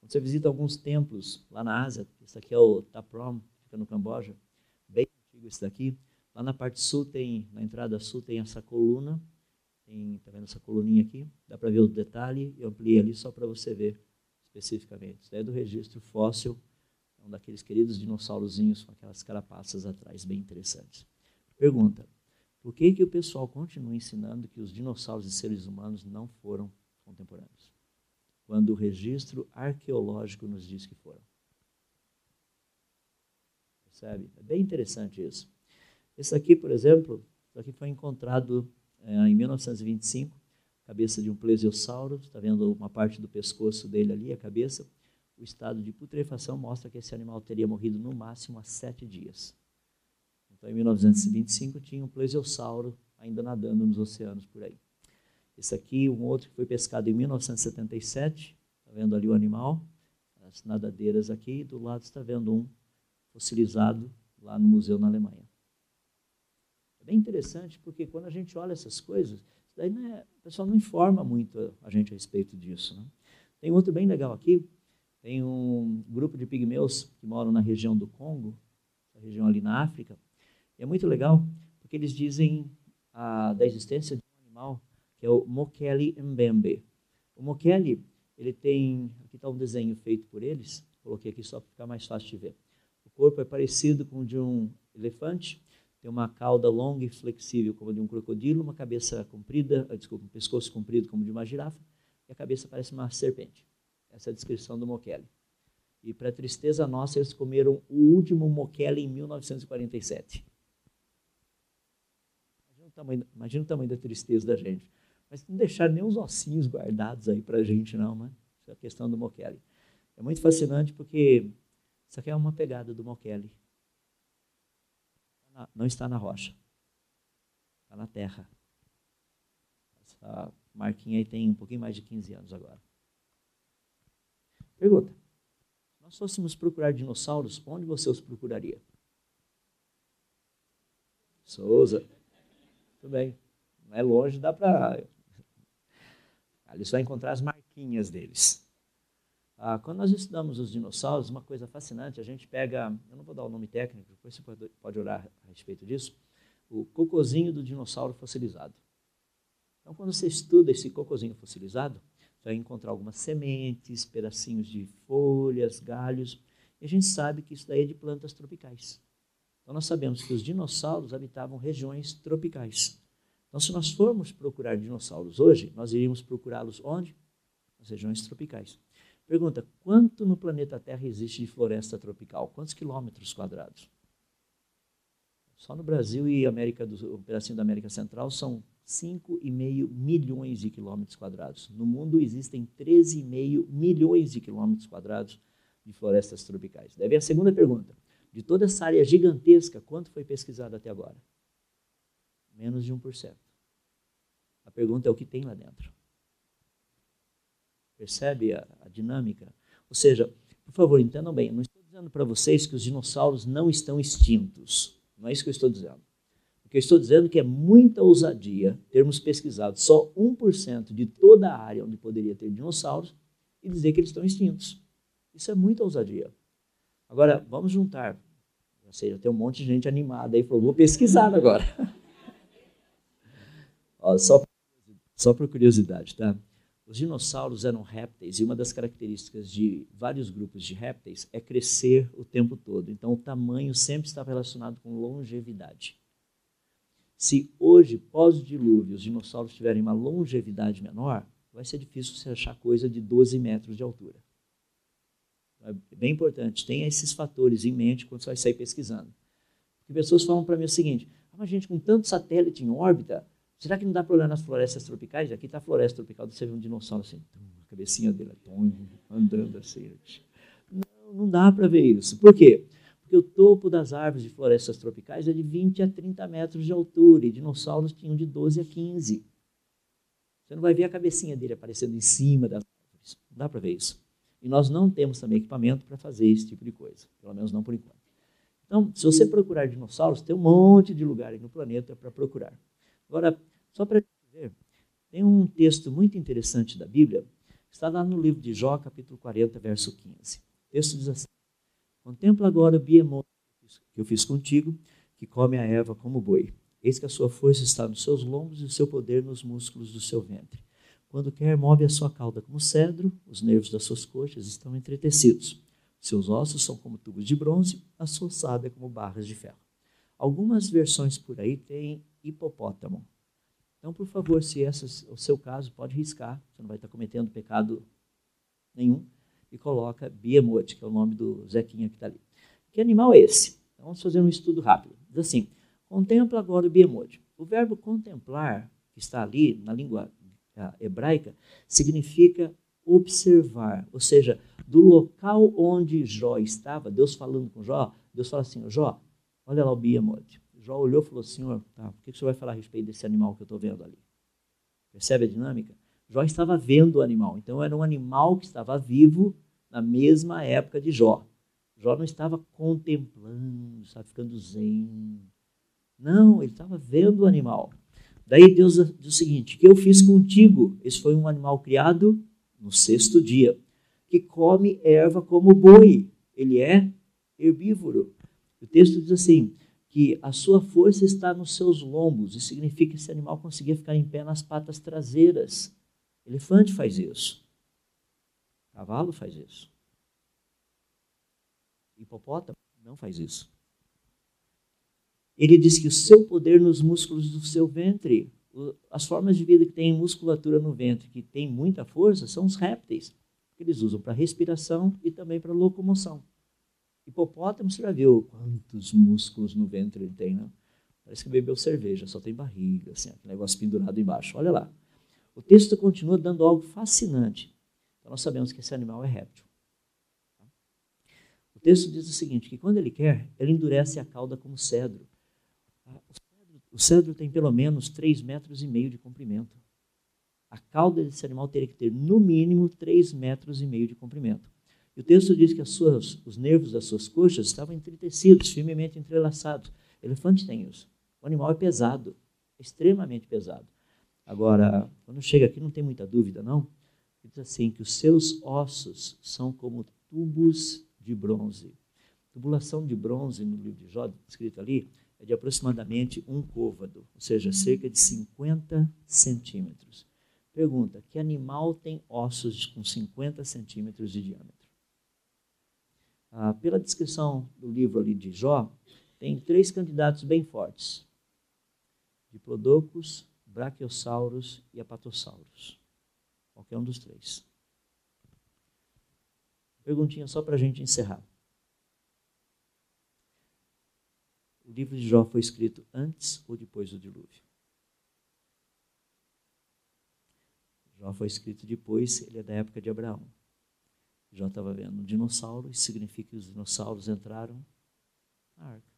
Quando você visita alguns templos lá na Ásia, esse aqui é o Taprom, fica no Camboja, bem antigo esse daqui. Lá na parte sul tem, na entrada sul tem essa coluna, tem, tá vendo essa coluninha aqui? Dá para ver o detalhe, eu ampliei ali só para você ver especificamente. Isso é do registro fóssil, é um daqueles queridos dinossaurozinhos com aquelas carapaças atrás, bem interessantes. Pergunta, por que, que o pessoal continua ensinando que os dinossauros e seres humanos não foram contemporâneos? Quando o registro arqueológico nos diz que foram. Percebe? É bem interessante isso. Esse aqui, por exemplo, aqui foi encontrado é, em 1925, cabeça de um plesiosauro, está vendo uma parte do pescoço dele ali, a cabeça. O estado de putrefação mostra que esse animal teria morrido no máximo há sete dias. Então, em 1925, tinha um plesiosauro ainda nadando nos oceanos por aí. Esse aqui, um outro que foi pescado em 1977, está vendo ali o animal, as nadadeiras aqui, e do lado está vendo um fossilizado lá no museu na Alemanha. É bem interessante porque quando a gente olha essas coisas, daí é, o pessoal não informa muito a gente a respeito disso. Né? Tem outro bem legal aqui, tem um grupo de pigmeus que moram na região do Congo, a região ali na África, e é muito legal porque eles dizem a, da existência de um animal que é o Mokele Mbembe. O Mokele, ele tem, aqui está um desenho feito por eles, coloquei aqui só para ficar mais fácil de ver. O corpo é parecido com o de um elefante, tem uma cauda longa e flexível como a de um crocodilo, uma cabeça comprida, ah, desculpa, um pescoço comprido como de uma girafa, e a cabeça parece uma serpente. Essa descrição do Mokele. E para tristeza nossa, eles comeram o último Mokele em 1947. Imagina o tamanho, imagina o tamanho da tristeza da gente. Mas não deixaram nem os ossinhos guardados aí para a gente, não, né? Essa é a questão do Mokele. É muito fascinante porque isso aqui é uma pegada do Mokele não está na rocha, está na terra. Essa marquinha aí tem um pouquinho mais de 15 anos agora. Pergunta: se nós fôssemos procurar dinossauros, onde você os procuraria? Souza. Tudo bem. Não é longe, dá para. Ali só encontrar as marquinhas deles. Ah, quando nós estudamos os dinossauros, uma coisa fascinante, a gente pega, eu não vou dar o nome técnico, depois você pode, pode orar a respeito disso, o cocozinho do dinossauro fossilizado. Então, quando você estuda esse cocozinho fossilizado, você vai encontrar algumas sementes, pedacinhos de folhas, galhos, e a gente sabe que isso daí é de plantas tropicais. Então, nós sabemos que os dinossauros habitavam regiões tropicais. Então, se nós formos procurar dinossauros hoje, nós iríamos procurá-los onde? Nas regiões tropicais. Pergunta: quanto no planeta Terra existe de floresta tropical? Quantos quilômetros quadrados? Só no Brasil e América do, um pedacinho da América Central são 5,5 milhões de quilômetros quadrados. No mundo existem 13,5 milhões de quilômetros quadrados de florestas tropicais. Deve a segunda pergunta. De toda essa área gigantesca, quanto foi pesquisado até agora? Menos de 1%. A pergunta é o que tem lá dentro. Percebe a, a dinâmica? Ou seja, por favor, entendam bem, não estou dizendo para vocês que os dinossauros não estão extintos. Não é isso que eu estou dizendo. Que eu estou dizendo que é muita ousadia termos pesquisado só 1% de toda a área onde poderia ter dinossauros e dizer que eles estão extintos. Isso é muita ousadia. Agora, vamos juntar. Ou seja, tem um monte de gente animada aí, falou, vou pesquisar agora. Ó, só, só por curiosidade, tá? Os dinossauros eram répteis e uma das características de vários grupos de répteis é crescer o tempo todo. Então, o tamanho sempre está relacionado com longevidade. Se hoje, pós-dilúvio, os dinossauros tiverem uma longevidade menor, vai ser difícil você achar coisa de 12 metros de altura. É bem importante, tenha esses fatores em mente quando você vai sair pesquisando. Porque pessoas falam para mim o seguinte: ah, mas gente, com tanto satélite em órbita, Será que não dá problema nas florestas tropicais? Aqui está a floresta tropical, você vê um dinossauro assim, a cabecinha dele andando assim. Não, não dá para ver isso. Por quê? Porque o topo das árvores de florestas tropicais é de 20 a 30 metros de altura e dinossauros tinham de 12 a 15. Você não vai ver a cabecinha dele aparecendo em cima das árvores. Não dá para ver isso. E nós não temos também equipamento para fazer esse tipo de coisa, pelo menos não por enquanto. Então, se você procurar dinossauros, tem um monte de lugar no planeta para procurar. Agora, só para ver, tem um texto muito interessante da Bíblia, está lá no livro de Jó, capítulo 40, verso 15. O texto diz assim: Contempla agora o biemoto que eu fiz contigo, que come a erva como boi. Eis que a sua força está nos seus lombos e o seu poder nos músculos do seu ventre. Quando quer, move a sua cauda como cedro, os nervos das suas coxas estão entretecidos. Seus ossos são como tubos de bronze, a sua sábia como barras de ferro. Algumas versões por aí têm hipopótamo. Então, por favor, se esse é o seu caso, pode riscar, você não vai estar cometendo pecado nenhum, e coloca Behemoth, que é o nome do Zequinha que está ali. Que animal é esse? Então, vamos fazer um estudo rápido. Diz assim, contempla agora o Behemoth. O verbo contemplar, que está ali na língua hebraica, significa observar, ou seja, do local onde Jó estava, Deus falando com Jó, Deus fala assim, Jó, olha lá o Behemoth. Jó olhou e falou, Senhor, tá, o que o senhor vai falar a respeito desse animal que eu estou vendo ali? Percebe a dinâmica? Jó estava vendo o animal, então era um animal que estava vivo na mesma época de Jó. Jó não estava contemplando, estava ficando zen. Não, ele estava vendo o animal. Daí Deus diz o seguinte: que eu fiz contigo? Esse foi um animal criado no sexto dia, que come erva como boi. Ele é herbívoro. O texto diz assim: que a sua força está nos seus lombos. Isso significa que esse animal conseguia ficar em pé nas patas traseiras. Elefante faz isso. Cavalo faz isso. Hipopótamo não faz isso. Ele diz que o seu poder nos músculos do seu ventre, as formas de vida que têm musculatura no ventre, que tem muita força, são os répteis, que eles usam para respiração e também para locomoção. Hipopótamo, você já viu quantos músculos no ventre ele tem, não? Parece que bebeu cerveja, só tem barriga, assim, aquele negócio pendurado embaixo. Olha lá. O texto continua dando algo fascinante. Então nós sabemos que esse animal é réptil. O texto diz o seguinte, que quando ele quer, ele endurece a cauda como cedro. O cedro tem pelo menos 3 metros e meio de comprimento. A cauda desse animal teria que ter, no mínimo, 3 metros e meio de comprimento. E o texto diz que suas, os nervos das suas coxas estavam entretecidos, firmemente entrelaçados. O elefante tem isso. O animal é pesado, extremamente pesado. Agora, quando chega aqui, não tem muita dúvida, não. Diz assim: que os seus ossos são como tubos de bronze. Tubulação de bronze, no livro de Jó, escrito ali, é de aproximadamente um côvado, ou seja, cerca de 50 centímetros. Pergunta: que animal tem ossos com 50 centímetros de diâmetro? Ah, pela descrição do livro ali de Jó, tem três candidatos bem fortes: Diplodocus, Brachiosaurus e Apatosaurus. Qualquer um dos três. Perguntinha só para a gente encerrar. O livro de Jó foi escrito antes ou depois do dilúvio? Jó foi escrito depois, ele é da época de Abraão. Jó estava vendo um dinossauro, isso significa que os dinossauros entraram na arca.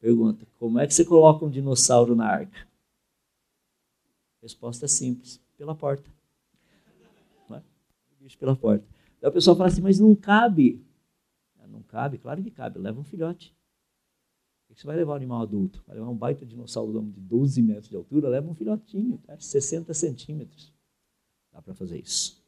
Pergunta: como é que você coloca um dinossauro na arca? Resposta simples: pela porta. É? bicho pela porta. Daí a pessoa fala assim: mas não cabe. Não cabe? Claro que cabe. Leva um filhote. O que você vai levar um animal adulto? Vai levar um baita dinossauro de 12 metros de altura? Leva um filhotinho, tá? 60 centímetros. Dá para fazer isso.